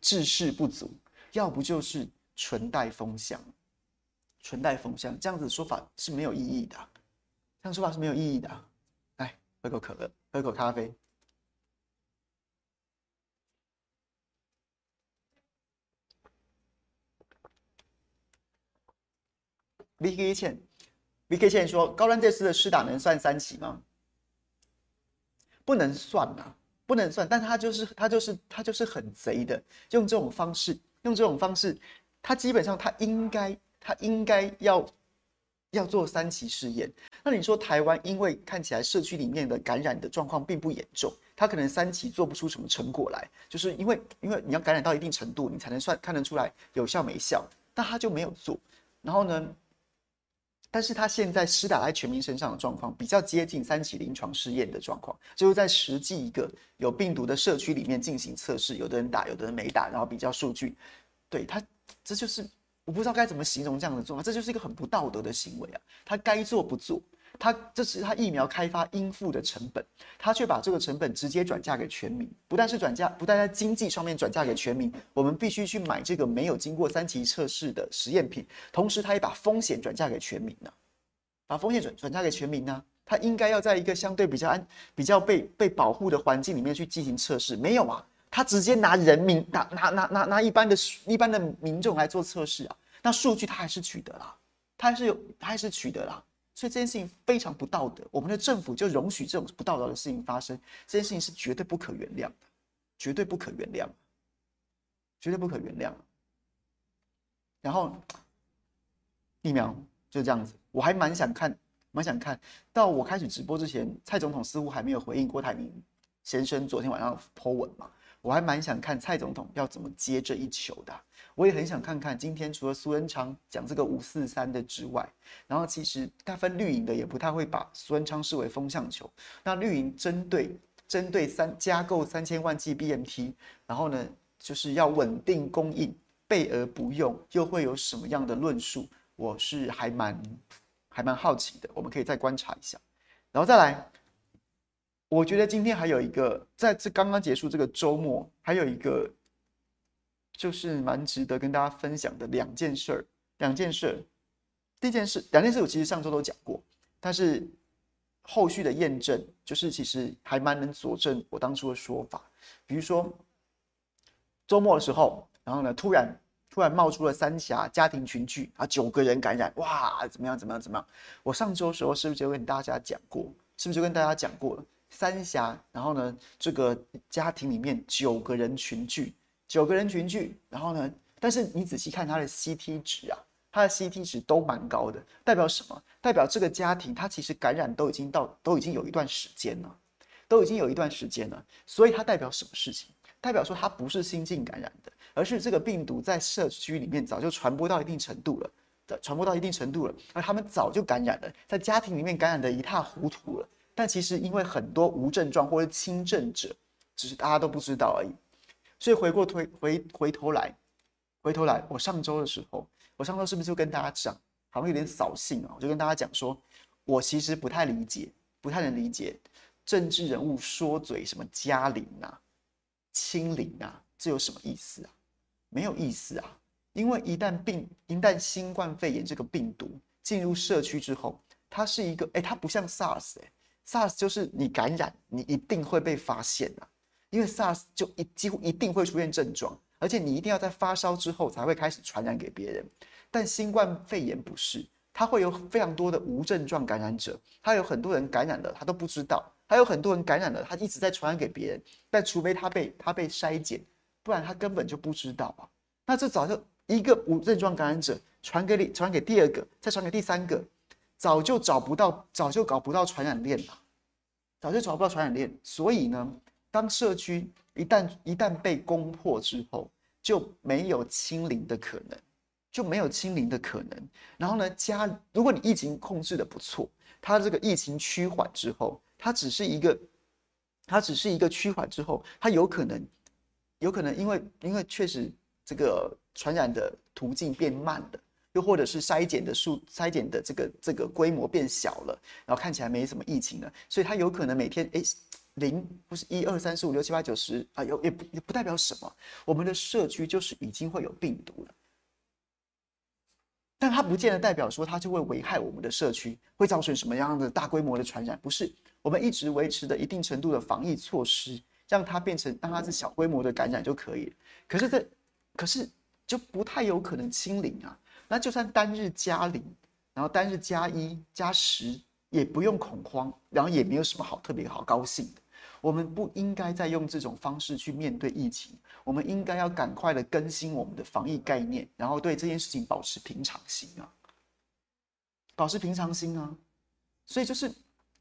知识不足，要不就是。纯带风向，纯带风向，这样子说法是没有意义的。这样说法是没有意义的。来，喝口可乐，喝口咖啡。李克 VK 现在说高端这次的施打能算三期吗？不能算呐、啊，不能算。但他就是他就是他就是很贼的，用这种方式，用这种方式，他基本上他应该他应该要要做三期试验。那你说台湾因为看起来社区里面的感染的状况并不严重，他可能三期做不出什么成果来，就是因为因为你要感染到一定程度，你才能算看得出来有效没效。但他就没有做，然后呢？但是他现在施打在全民身上的状况比较接近三期临床试验的状况，就是在实际一个有病毒的社区里面进行测试，有的人打，有的人没打，然后比较数据。对他，这就是我不知道该怎么形容这样的状况，这就是一个很不道德的行为啊！他该做不做。他这是他疫苗开发应付的成本，他却把这个成本直接转嫁给全民，不但是转嫁，不但在经济上面转嫁给全民，我们必须去买这个没有经过三期测试的实验品，同时他也把风险转嫁给全民呢、把风险转转嫁给全民呢、他应该要在一个相对比较安、比较被被保护的环境里面去进行测试，没有啊，他直接拿人民拿拿拿拿拿一般的一般的民众来做测试啊，那数据他还是取得了，他还是有，他还是取得了。所以这件事情非常不道德，我们的政府就容许这种不道德的事情发生，这件事情是绝对不可原谅的，绝对不可原谅，绝对不可原谅。然后疫苗就这样子，我还蛮想看，蛮想看到我开始直播之前，蔡总统似乎还没有回应郭台铭先生昨天晚上 po 文嘛，我还蛮想看蔡总统要怎么接这一球的。我也很想看看今天除了苏恩昌讲这个五四三的之外，然后其实大部分绿营的也不太会把苏恩昌视为风向球。那绿营针对针对三加购三千万剂 BNT，然后呢就是要稳定供应，备而不用，又会有什么样的论述？我是还蛮还蛮好奇的，我们可以再观察一下。然后再来，我觉得今天还有一个，在这刚刚结束这个周末，还有一个。就是蛮值得跟大家分享的两件事儿，两件事。第一件事，两件事我其实上周都讲过，但是后续的验证，就是其实还蛮能佐证我当初的说法。比如说周末的时候，然后呢，突然突然冒出了三峡家庭群聚啊，九个人感染，哇，怎么样怎么样怎么样？我上周时候是不是就跟大家讲过？是不是就跟大家讲过了？三峡，然后呢，这个家庭里面九个人群聚。九个人群聚，然后呢？但是你仔细看他的 CT 值啊，他的 CT 值都蛮高的，代表什么？代表这个家庭他其实感染都已经到，都已经有一段时间了，都已经有一段时间了。所以它代表什么事情？代表说它不是新进感染的，而是这个病毒在社区里面早就传播到一定程度了，传播到一定程度了，而他们早就感染了，在家庭里面感染得一塌糊涂了。但其实因为很多无症状或者轻症者，只是大家都不知道而已。所以回过推回回头来，回头来，我上周的时候，我上周是不是就跟大家讲，好像有点扫兴啊？我就跟大家讲说，我其实不太理解，不太能理解政治人物说嘴什么加零啊、清零啊，这有什么意思啊？没有意思啊！因为一旦病，一旦新冠肺炎这个病毒进入社区之后，它是一个，哎，它不像 SARS，哎，SARS 就是你感染，你一定会被发现啊。因为 SARS 就一几乎一定会出现症状，而且你一定要在发烧之后才会开始传染给别人。但新冠肺炎不是，它会有非常多的无症状感染者，它有很多人感染了，他都不知道；还有很多人感染了，他一直在传染给别人。但除非他被他被筛检，不然他根本就不知道啊。那这早就一个无症状感染者传给你，传给第二个，再传给第三个，早就找不到，早就搞不到传染链了，早就找不到传染链。所以呢？当社区一旦一旦被攻破之后，就没有清零的可能，就没有清零的可能。然后呢，家如果你疫情控制的不错，它这个疫情趋缓之后，它只是一个，它只是一个趋缓之后，它有可能，有可能因为因为确实这个传染的途径变慢了，又或者是筛检的数筛检的这个这个规模变小了，然后看起来没什么疫情了，所以它有可能每天诶。零不是一二三四五六七八九十啊，有也不也不代表什么。我们的社区就是已经会有病毒了，但它不见得代表说它就会危害我们的社区，会造成什么样的大规模的传染。不是，我们一直维持的一定程度的防疫措施，让它变成让它是小规模的感染就可以了。可是这可是就不太有可能清零啊。那就算单日加零，然后单日加一加十也不用恐慌，然后也没有什么好特别好高兴的。我们不应该再用这种方式去面对疫情，我们应该要赶快的更新我们的防疫概念，然后对这件事情保持平常心啊，保持平常心啊。所以就是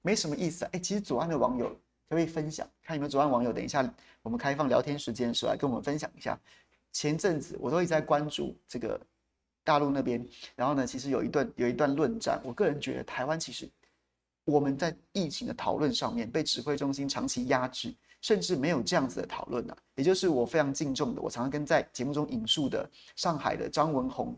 没什么意思啊。哎，其实左岸的网友可以分享，看有没有左岸网友，等一下我们开放聊天时间的时候来跟我们分享一下。前阵子我都一直在关注这个大陆那边，然后呢，其实有一段有一段论战。我个人觉得台湾其实我们在疫情的讨论上面被指挥中心长期压制，甚至没有这样子的讨论啊。也就是我非常敬重的，我常常跟在节目中引述的上海的张文宏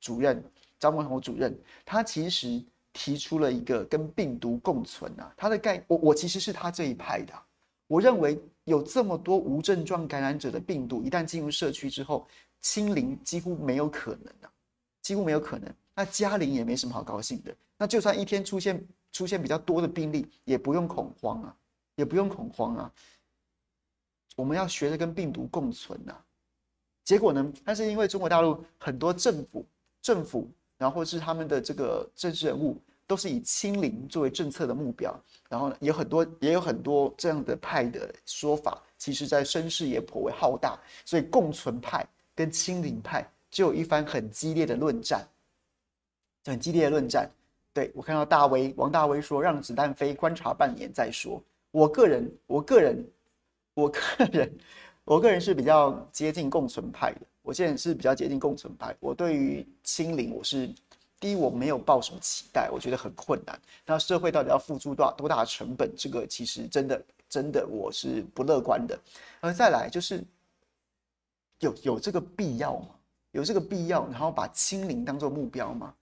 主任，张文宏主任，他其实提出了一个跟病毒共存啊，他的概我我其实是他这一派的。我认为有这么多无症状感染者的病毒，一旦进入社区之后，清零几乎没有可能啊，几乎没有可能。那加零也没什么好高兴的。那就算一天出现出现比较多的病例，也不用恐慌啊，也不用恐慌啊。我们要学着跟病毒共存啊。结果呢？但是因为中国大陆很多政府政府，然后是他们的这个政治人物。都是以清零作为政策的目标，然后呢，有很多也有很多这样的派的说法，其实在声势也颇为浩大，所以共存派跟清零派就有一番很激烈的论战，很激烈的论战。对，我看到大威王大威说，让子弹飞，观察半年再说。我个人，我个人，我个人，我个人是比较接近共存派的。我现在是比较接近共存派。我对于清零，我是。第一，我没有抱什么期待，我觉得很困难。那社会到底要付出多少多大的成本？这个其实真的真的我是不乐观的。而再来就是有有这个必要吗？有这个必要，然后把清零当做目标吗？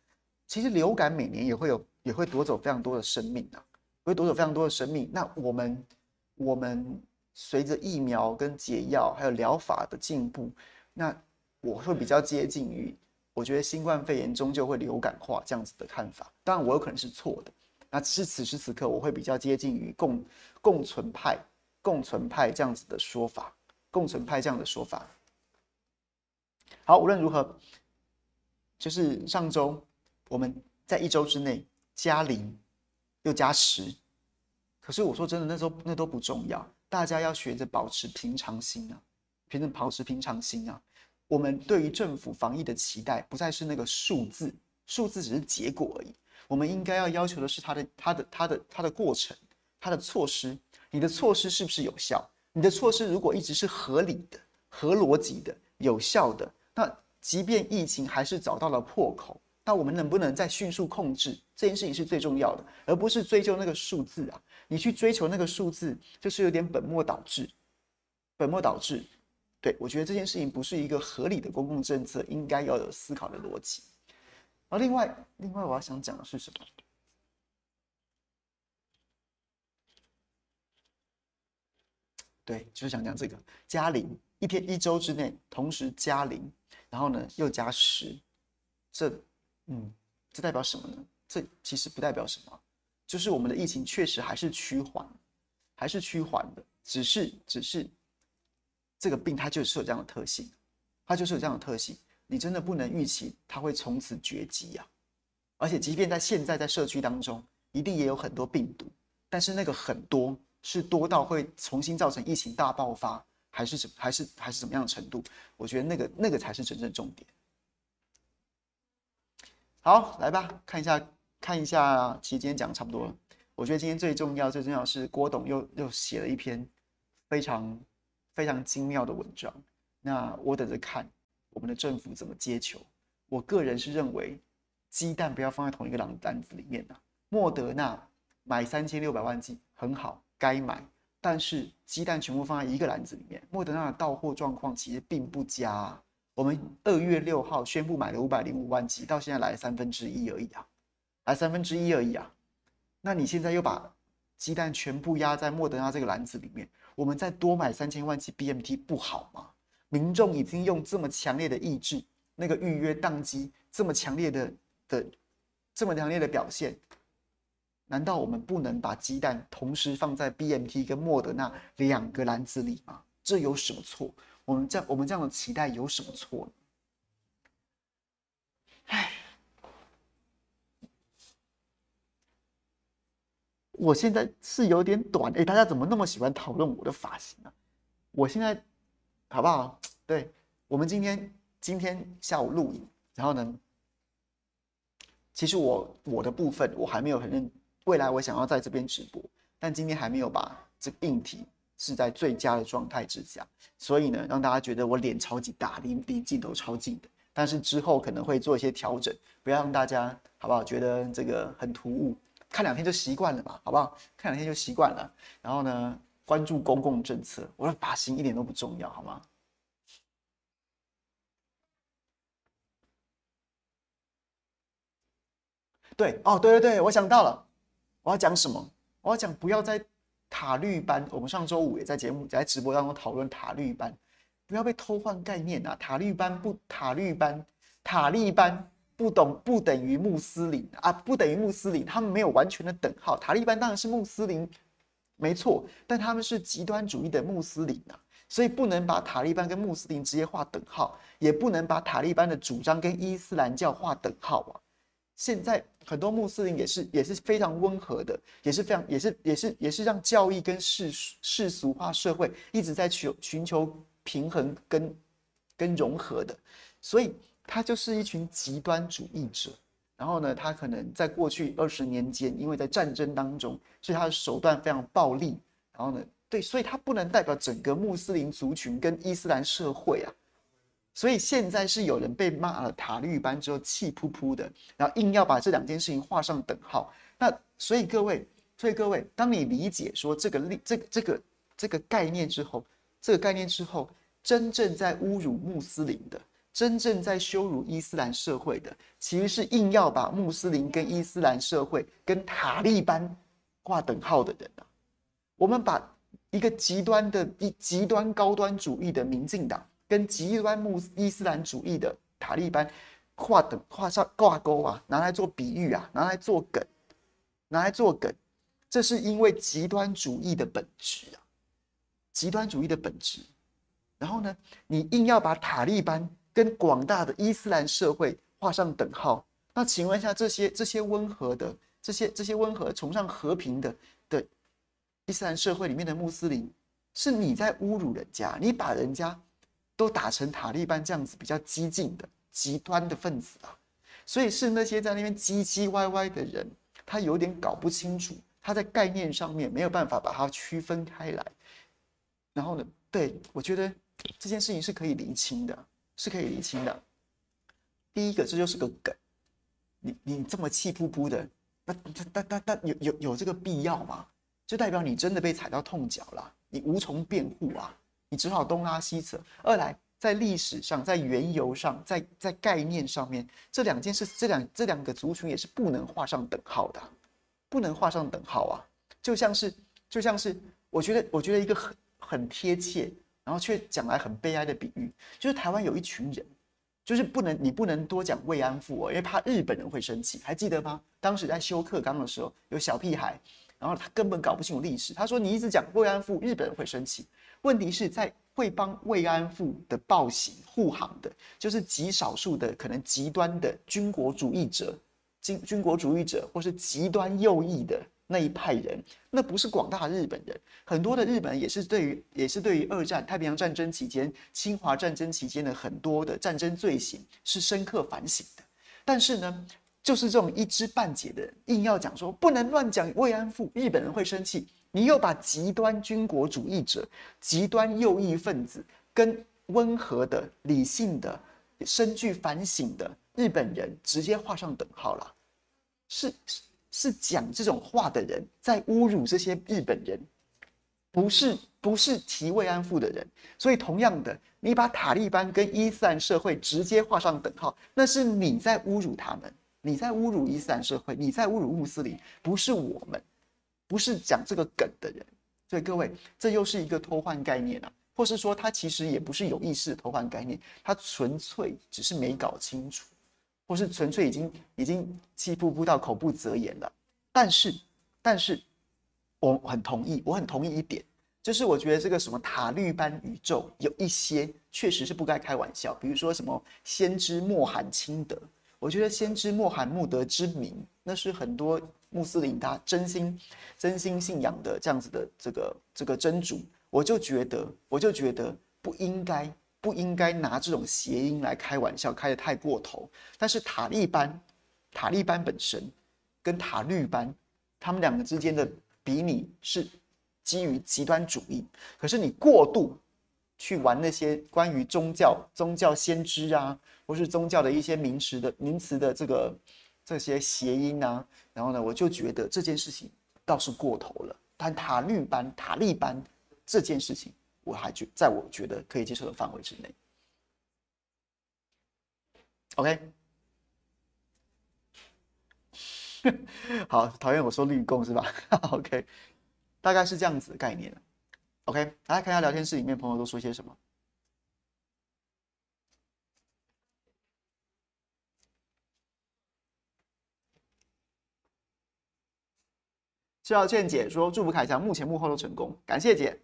其实流感每年也会有也会夺走非常多的生命啊，会夺走非常多的生命。那我们我们随着疫苗跟解药还有疗法的进步，那我会比较接近于。我觉得新冠肺炎终究会流感化，这样子的看法，当然我有可能是错的。那只是此时此刻，我会比较接近于共共存派、共存派这样子的说法，共存派这样的说法。好，无论如何，就是上周我们在一周之内加零又加十，可是我说真的，那时候那都不重要，大家要学着保持平常心啊，学着保持平常心啊。我们对于政府防疫的期待，不再是那个数字，数字只是结果而已。我们应该要要求的是它的、它的、它的、它的过程，它的措施。你的措施是不是有效？你的措施如果一直是合理的、合逻辑的、有效的，那即便疫情还是找到了破口，那我们能不能再迅速控制？这件事情是最重要的，而不是追究那个数字啊！你去追求那个数字，就是有点本末倒置，本末倒置。对，我觉得这件事情不是一个合理的公共政策应该要有思考的逻辑。而另外，另外我要想讲的是什么？对，就是想讲这个加零，一天一周之内同时加零，然后呢又加十，这嗯，这代表什么呢？这其实不代表什么，就是我们的疫情确实还是趋缓，还是趋缓的，只是只是。这个病它就是有这样的特性，它就是有这样的特性，你真的不能预期它会从此绝迹呀。而且，即便在现在在社区当中，一定也有很多病毒，但是那个很多是多到会重新造成疫情大爆发，还是什还是还是什么样的程度？我觉得那个那个才是真正重点。好，来吧，看一下看一下，其实今天讲的差不多了。我觉得今天最重要最重要是郭董又又写了一篇非常。非常精妙的文章，那我等着看我们的政府怎么接球。我个人是认为，鸡蛋不要放在同一个篮篮子里面呐。莫德纳买三千六百万剂很好，该买，但是鸡蛋全部放在一个篮子里面，莫德纳的到货状况其实并不佳。我们二月六号宣布买了五百零五万剂，到现在来三分之一而已啊，来三分之一而已啊。那你现在又把鸡蛋全部压在莫德纳这个篮子里面。我们再多买三千万剂 BMT 不好吗？民众已经用这么强烈的意志，那个预约宕机这么强烈的的这么强烈的表现，难道我们不能把鸡蛋同时放在 BNT 跟莫德纳两个篮子里吗？这有什么错？我们这样我们这样的期待有什么错呢？唉，我现在是有点短，哎，大家怎么那么喜欢讨论我的发型呢？我现在好不好？对，我们今天今天下午录影，然后呢，其实我我的部分我还没有很认，未来我想要在这边直播，但今天还没有把这个硬体是在最佳的状态之下，所以呢，让大家觉得我脸超级大，离离镜头超近的。但是之后可能会做一些调整，不要让大家好不好？觉得这个很突兀，看两天就习惯了嘛，好不好？看两天就习惯了。然后呢，关注公共政策，我的发型一点都不重要，好吗？对，哦，对对对，我想到了，我要讲什么？我要讲不要在塔绿班。我们上周五也在节目在直播当中讨论塔绿班。不要被偷换概念啊！塔利班不塔利班，塔利班不懂不等于穆斯林啊，不等于穆斯林，他们没有完全的等号。塔利班当然是穆斯林，没错，但他们是极端主义的穆斯林啊，所以不能把塔利班跟穆斯林直接画等号，也不能把塔利班的主张跟伊斯兰教画等号啊。现在很多穆斯林也是也是非常温和的，也是非常也是也是也是让教义跟世世俗化社会一直在求寻求。平衡跟跟融合的，所以他就是一群极端主义者。然后呢，他可能在过去二十年间，因为在战争当中，所以他的手段非常暴力。然后呢，对，所以他不能代表整个穆斯林族群跟伊斯兰社会啊。所以现在是有人被骂了塔利班之后气噗噗的，然后硬要把这两件事情画上等号。那所以各位，所以各位，当你理解说这个例这个这个这个概念之后。这个概念之后，真正在侮辱穆斯林的，真正在羞辱伊斯兰社会的，其实是硬要把穆斯林跟伊斯兰社会跟塔利班画等号的人啊。我们把一个极端的、一极端高端主义的民进党，跟极端穆斯伊斯兰主义的塔利班画等画上挂钩啊，拿来做比喻啊，拿来做梗，拿来做梗，这是因为极端主义的本质啊。极端主义的本质，然后呢，你硬要把塔利班跟广大的伊斯兰社会画上等号，那请问一下，这些这些温和的、这些这些温和崇尚和平的的伊斯兰社会里面的穆斯林，是你在侮辱人家，你把人家都打成塔利班这样子比较激进的极端的分子啊，所以是那些在那边唧唧歪歪的人，他有点搞不清楚，他在概念上面没有办法把它区分开来。然后呢？对，我觉得这件事情是可以厘清的，是可以厘清的。第一个，这就是个梗。你你这么气噗噗的，那那那那有有有这个必要吗？就代表你真的被踩到痛脚了，你无从辩护啊，你只好东拉西扯。二来，在历史上，在缘由上，在在概念上面，这两件事，这两这两个族群也是不能画上等号的，不能画上等号啊。就像是就像是，我觉得我觉得一个很。很贴切，然后却讲来很悲哀的比喻，就是台湾有一群人，就是不能你不能多讲慰安妇哦，因为怕日本人会生气，还记得吗？当时在修课纲的时候，有小屁孩，然后他根本搞不清楚历史，他说你一直讲慰安妇，日本人会生气。问题是在会帮慰安妇的暴行护航的，就是极少数的可能极端的军国主义者，军军国主义者或是极端右翼的。那一派人，那不是广大日本人，很多的日本人也是对于，也是对于二战、太平洋战争期间、侵华战争期间的很多的战争罪行是深刻反省的。但是呢，就是这种一知半解的人，硬要讲说不能乱讲慰安妇，日本人会生气。你又把极端军国主义者、极端右翼分子跟温和的、理性的、深具反省的日本人直接画上等号了，是。是讲这种话的人在侮辱这些日本人，不是不是提慰安妇的人。所以同样的，你把塔利班跟伊斯兰社会直接画上等号，那是你在侮辱他们，你在侮辱伊斯兰社会，你在侮辱穆斯林，不是我们，不是讲这个梗的人。所以各位，这又是一个偷换概念啊，或是说他其实也不是有意识的偷换概念，他纯粹只是没搞清楚。或是纯粹已经已经气噗噗到口不择言了，但是但是我很同意，我很同意一点，就是我觉得这个什么塔绿班宇宙有一些确实是不该开玩笑，比如说什么先知穆罕钦德，我觉得先知穆罕默德之名，那是很多穆斯林他真心真心信仰的这样子的这个这个真主，我就觉得我就觉得不应该不应该拿这种谐音来开玩笑，开得太过头。但是塔利班塔利班本身跟塔绿班他们两个之间的比拟是基于极端主义，可是你过度。去玩那些关于宗教、宗教先知啊，或是宗教的一些名词的名词的这个这些谐音啊，然后呢，我就觉得这件事情倒是过头了。但塔绿班、塔利班这件事情，我还觉在我觉得可以接受的范围之内。OK，好，讨厌我说绿共是吧？OK，大概是这样子的概念。OK，大家看一下聊天室里面朋友都说些什么。谢小倩姐说：“祝福凯翔，目前幕后都成功。”感谢姐。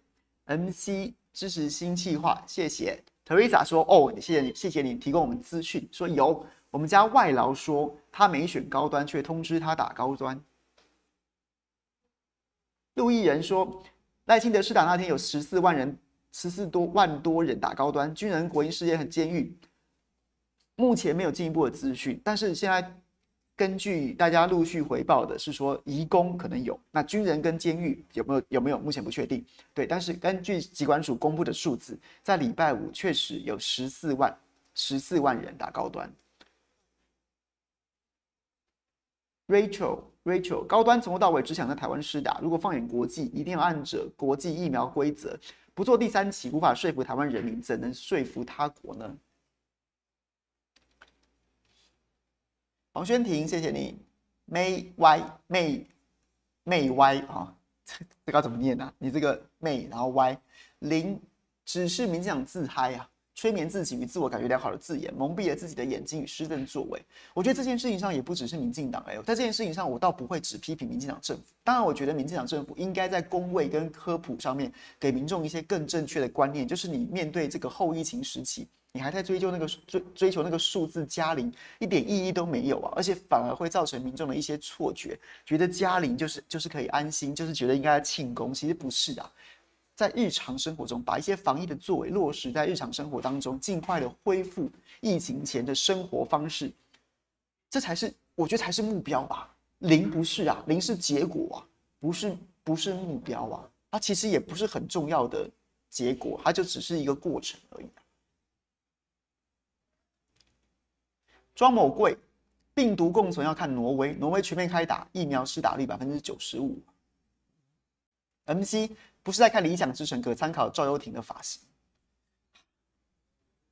MC 支持新企划，谢谢。Teresa 说：“哦，谢谢你，谢谢你提供我们资讯。说有我们家外劳说他没选高端，却通知他打高端。”陆毅人说。赖清德施打那天有十四万人，十四多万多人打高端，军人、国营事业和监狱，目前没有进一步的资讯。但是现在根据大家陆续回报的是说，移工可能有，那军人跟监狱有没有？有没有？目前不确定。对，但是根据疾管署公布的数字，在礼拜五确实有十四万十四万人打高端。Rachel。Rachel，高端从头到尾只想在台湾施打。如果放眼国际，一定要按着国际疫苗规则，不做第三期，无法说服台湾人民，怎能说服他国呢？黄轩婷，谢谢你。May Y May May Y 啊，这这该怎么念呢、啊？你这个 May 然后 Y 零，只是民进党自嗨啊。催眠自己与自我感觉良好的字眼，蒙蔽了自己的眼睛与施政作为。我觉得这件事情上也不只是民进党哎，在这件事情上，我倒不会只批评民进党政府。当然，我觉得民进党政府应该在公卫跟科普上面给民众一些更正确的观念，就是你面对这个后疫情时期，你还在追究那个追追求那个数字加零，一点意义都没有啊，而且反而会造成民众的一些错觉，觉得加零就是就是可以安心，就是觉得应该庆功，其实不是啊。在日常生活中，把一些防疫的作为落实在日常生活当中，尽快的恢复疫情前的生活方式，这才是我觉得才是目标吧。零不是啊，零是结果啊，不是不是目标啊，它其实也不是很重要的结果，它就只是一个过程而已。庄某贵，病毒共存要看挪威，挪威全面开打，疫苗施打率百分之九十五。MC。不是在看《理想之城》，可参考赵又廷的发型。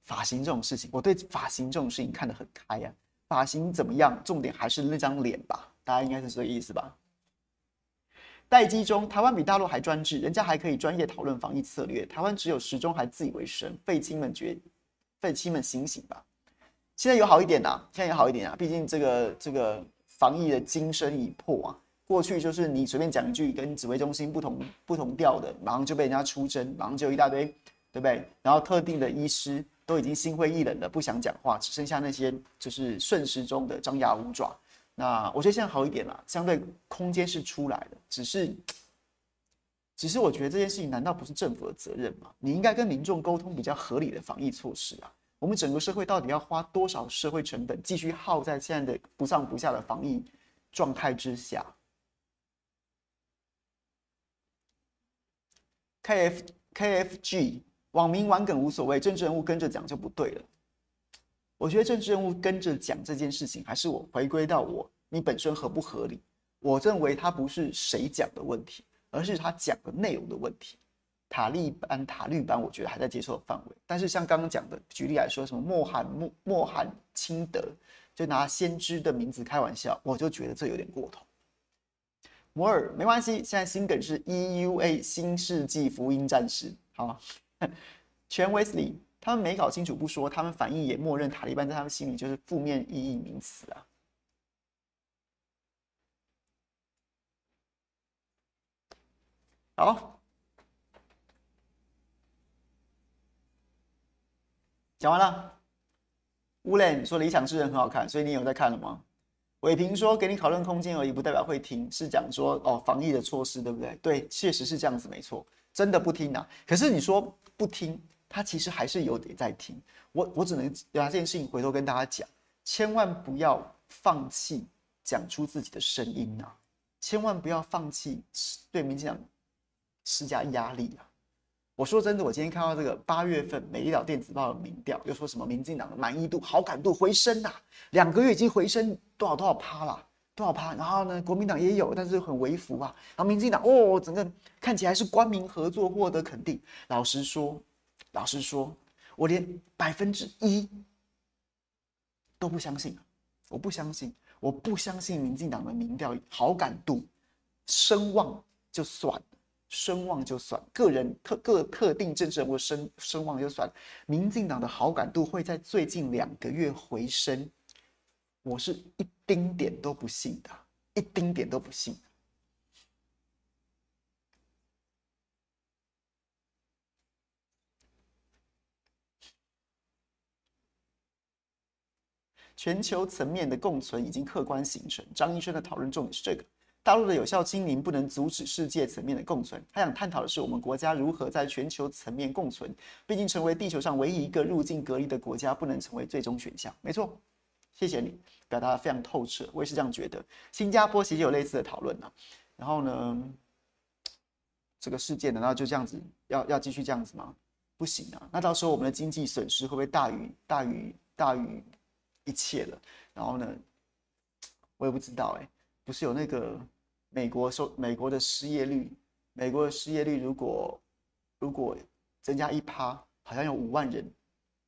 发型这种事情，我对发型这种事情看得很开呀、啊。发型怎么样？重点还是那张脸吧。大家应该是这个意思吧？待机中，台湾比大陆还专制，人家还可以专业讨论防疫策略，台湾只有时钟还自以为神。废青们觉，废青们醒醒吧！现在有好一点呐，现在有好一点啊。毕竟这个这个防疫的金身已破啊。过去就是你随便讲一句跟指挥中心不同不同调的，马上就被人家出征，马上就有一大堆，对不对？然后特定的医师都已经心灰意冷了，不想讲话，只剩下那些就是顺时钟的张牙舞爪。那我觉得现在好一点了，相对空间是出来的，只是，只是我觉得这件事情难道不是政府的责任吗？你应该跟民众沟通比较合理的防疫措施啊。我们整个社会到底要花多少社会成本继续耗在现在的不上不下的防疫状态之下？K F K F G 网民玩梗无所谓，政治人物跟着讲就不对了。我觉得政治人物跟着讲这件事情，还是我回归到我，你本身合不合理？我认为他不是谁讲的问题，而是他讲的内容的问题。塔利班、塔绿班，我觉得还在接受的范围。但是像刚刚讲的，举例来说，什么莫罕莫莫罕钦德，就拿先知的名字开玩笑，我就觉得这有点过头。摩尔没关系，现在新梗是 EUA 新世纪福音战士。好，全 Wesley 他们没搞清楚不说，他们反应也默认塔利班在他们心里就是负面意义名词啊。好，讲完了。乌兰说《理想之人》很好看，所以你有在看了吗？伟平说给你讨论空间而已，不代表会听，是讲说哦防疫的措施，对不对？对，确实是这样子，没错，真的不听呐、啊。可是你说不听，他其实还是有点在听。我我只能拿这件事情回头跟大家讲，千万不要放弃讲出自己的声音啊！千万不要放弃对民进党施加压力啊！我说真的，我今天看到这个八月份《美丽岛电子报》的民调，又说什么民进党的满意度、好感度回升呐、啊，两个月已经回升多少多少趴了，多少趴？然后呢，国民党也有，但是很微幅啊。然后民进党哦，整个看起来是官民合作，获得肯定。老实说，老实说，我连百分之一都不相信，我不相信，我不相信民进党的民调好感度、声望就算了。声望就算，个人特各特定政治人物声声望就算，民进党的好感度会在最近两个月回升，我是一丁点都不信的，一丁点都不信。全球层面的共存已经客观形成，张医生的讨论重点是这个。大陆的有效清零不能阻止世界层面的共存，他想探讨的是我们国家如何在全球层面共存。毕竟成为地球上唯一一个入境隔离的国家，不能成为最终选项。没错，谢谢你表达得非常透彻，我也是这样觉得。新加坡其实有类似的讨论呢。然后呢，这个世界难道就这样子要要继续这样子吗？不行啊！那到时候我们的经济损失会不会大于大于大于一切了？然后呢，我也不知道哎、不是有那个。美国收美国的失业率，美国的失业率如果如果增加一趴，好像有五万人，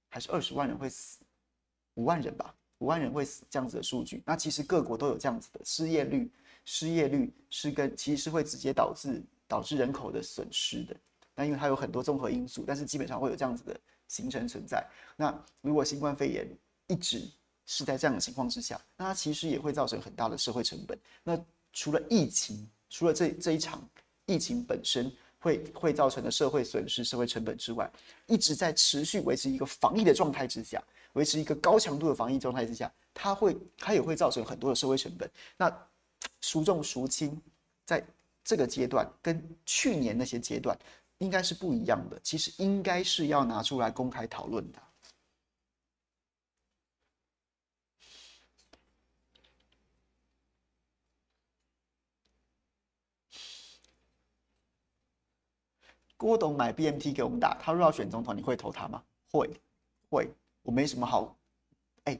还是二十万人会死，五万人吧，五万人会死这样子的数据。那其实各国都有这样子的失业率，失业率是跟其实是会直接导致导致人口的损失的。那因为它有很多综合因素，但是基本上会有这样子的形成存在。那如果新冠肺炎一直是在这样的情况之下，那它其实也会造成很大的社会成本。那除了疫情，除了这这一场疫情本身会会造成的社会损失、社会成本之外，一直在持续维持一个防疫的状态之下，维持一个高强度的防疫状态之下，它会它也会造成很多的社会成本。那孰重孰轻，在这个阶段跟去年那些阶段应该是不一样的。其实应该是要拿出来公开讨论的。郭董买 BMT 给我们打，他若要选总统，你会投他吗？会，会。我没什么好，哎、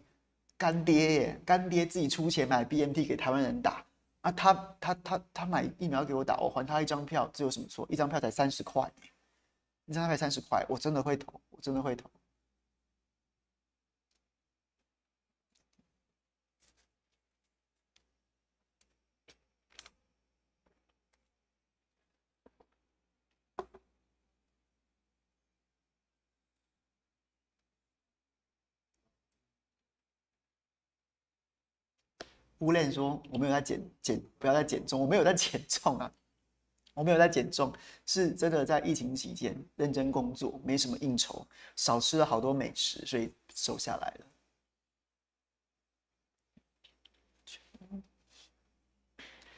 干爹耶，干爹自己出钱买 BMT 给台湾人打啊，他他他他买疫苗给我打，我还他一张票，这有什么错？一张票才三十块，一张票才三十块，我真的会投，我真的会投。乌练说：“我没有在减减，不要再减重。我没有在减重啊，我没有在减重，是真的在疫情期间认真工作，没什么应酬，少吃了好多美食，所以瘦下来了。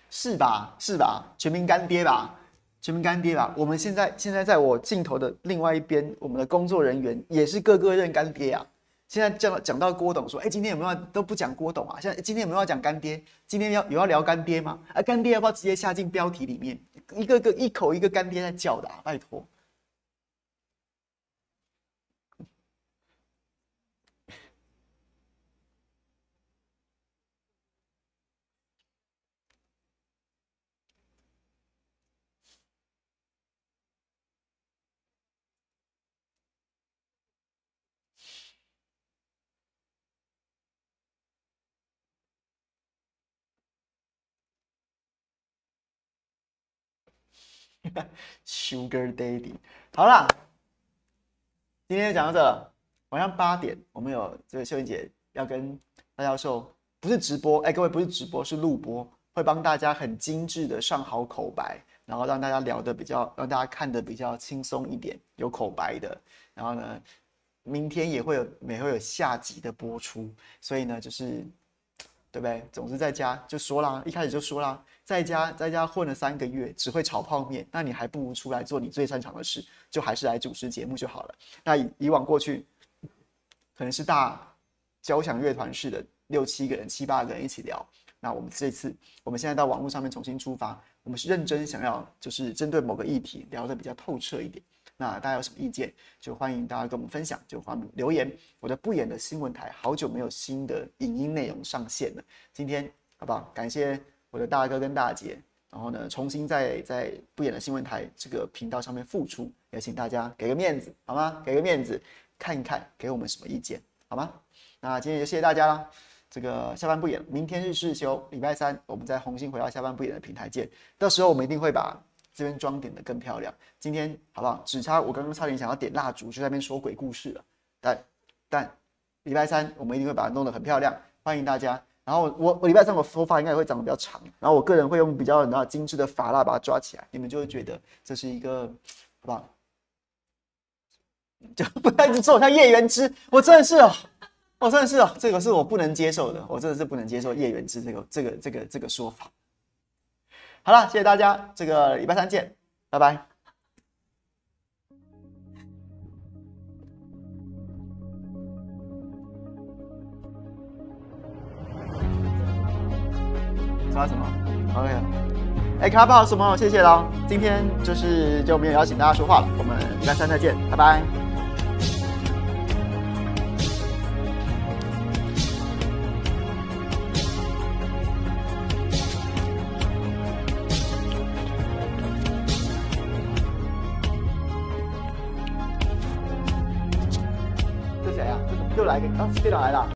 是吧？是吧？全民干爹吧？全民干爹吧？我们现在现在在我镜头的另外一边，我们的工作人员也是个个认干爹啊。”现在讲讲到郭董说，哎、今天有没有都不讲郭董啊？现在今天有没有要讲干爹？今天要有要聊干爹吗？啊，干爹要不要直接下进标题里面？一个个一口一个干爹在叫的、啊，拜托。Sugar Daddy，好啦，今天就讲到这。晚上八点，我们有这个秀英姐要跟大教授，不是直播，哎，各位不是直播，是录播，会帮大家很精致的上好口白，然后让大家聊得比较，让大家看得比较轻松一点，有口白的。然后呢，明天也会有，每会有下集的播出，所以呢，就是对不对？总之在家就说啦，一开始就说啦，在家在家混了三个月，只会炒泡面，那你还不如出来做你最擅长的事，就还是来主持节目就好了。那以以往过去，可能是大交响乐团式的六七个人、七八个人一起聊，那我们这次我们现在到网络上面重新出发，我们是认真想要就是针对某个议题聊得比较透彻一点。那大家有什么意见，就欢迎大家跟我们分享，就欢迎留言。我的不演的新闻台好久没有新的影音内容上线了，今天好不好？感谢我的大哥跟大姐，然后呢，重新在在不演的新闻台这个频道上面复出，也请大家给个面子好吗？给个面子，看一看，给我们什么意见好吗？那今天就谢谢大家了。这个下班不演，明天日式休，礼拜三我们在红星回到下班不演的平台见。到时候我们一定会把。这边妆点的更漂亮，今天好不好？只差我刚刚差点想要点蜡烛，就在那边说鬼故事了。但但礼拜三我们一定会把它弄得很漂亮，欢迎大家。然后我我礼拜三我头发应该也会长得比较长，然后我个人会用比较很精致的发蜡把它抓起来，你们就会觉得这是一个好不好？就不要一直做像叶元之，我真的是哦，我真的是哦，这个是我不能接受的，我真的是不能接受叶元之这个这个这个这个说法。好了，谢谢大家，这个礼拜三见，拜拜。刷什么？OK。哎，卡宝什么？谢谢喽。今天就是就没有邀请大家说话了，我们礼拜三再见，拜拜。又来个，来了。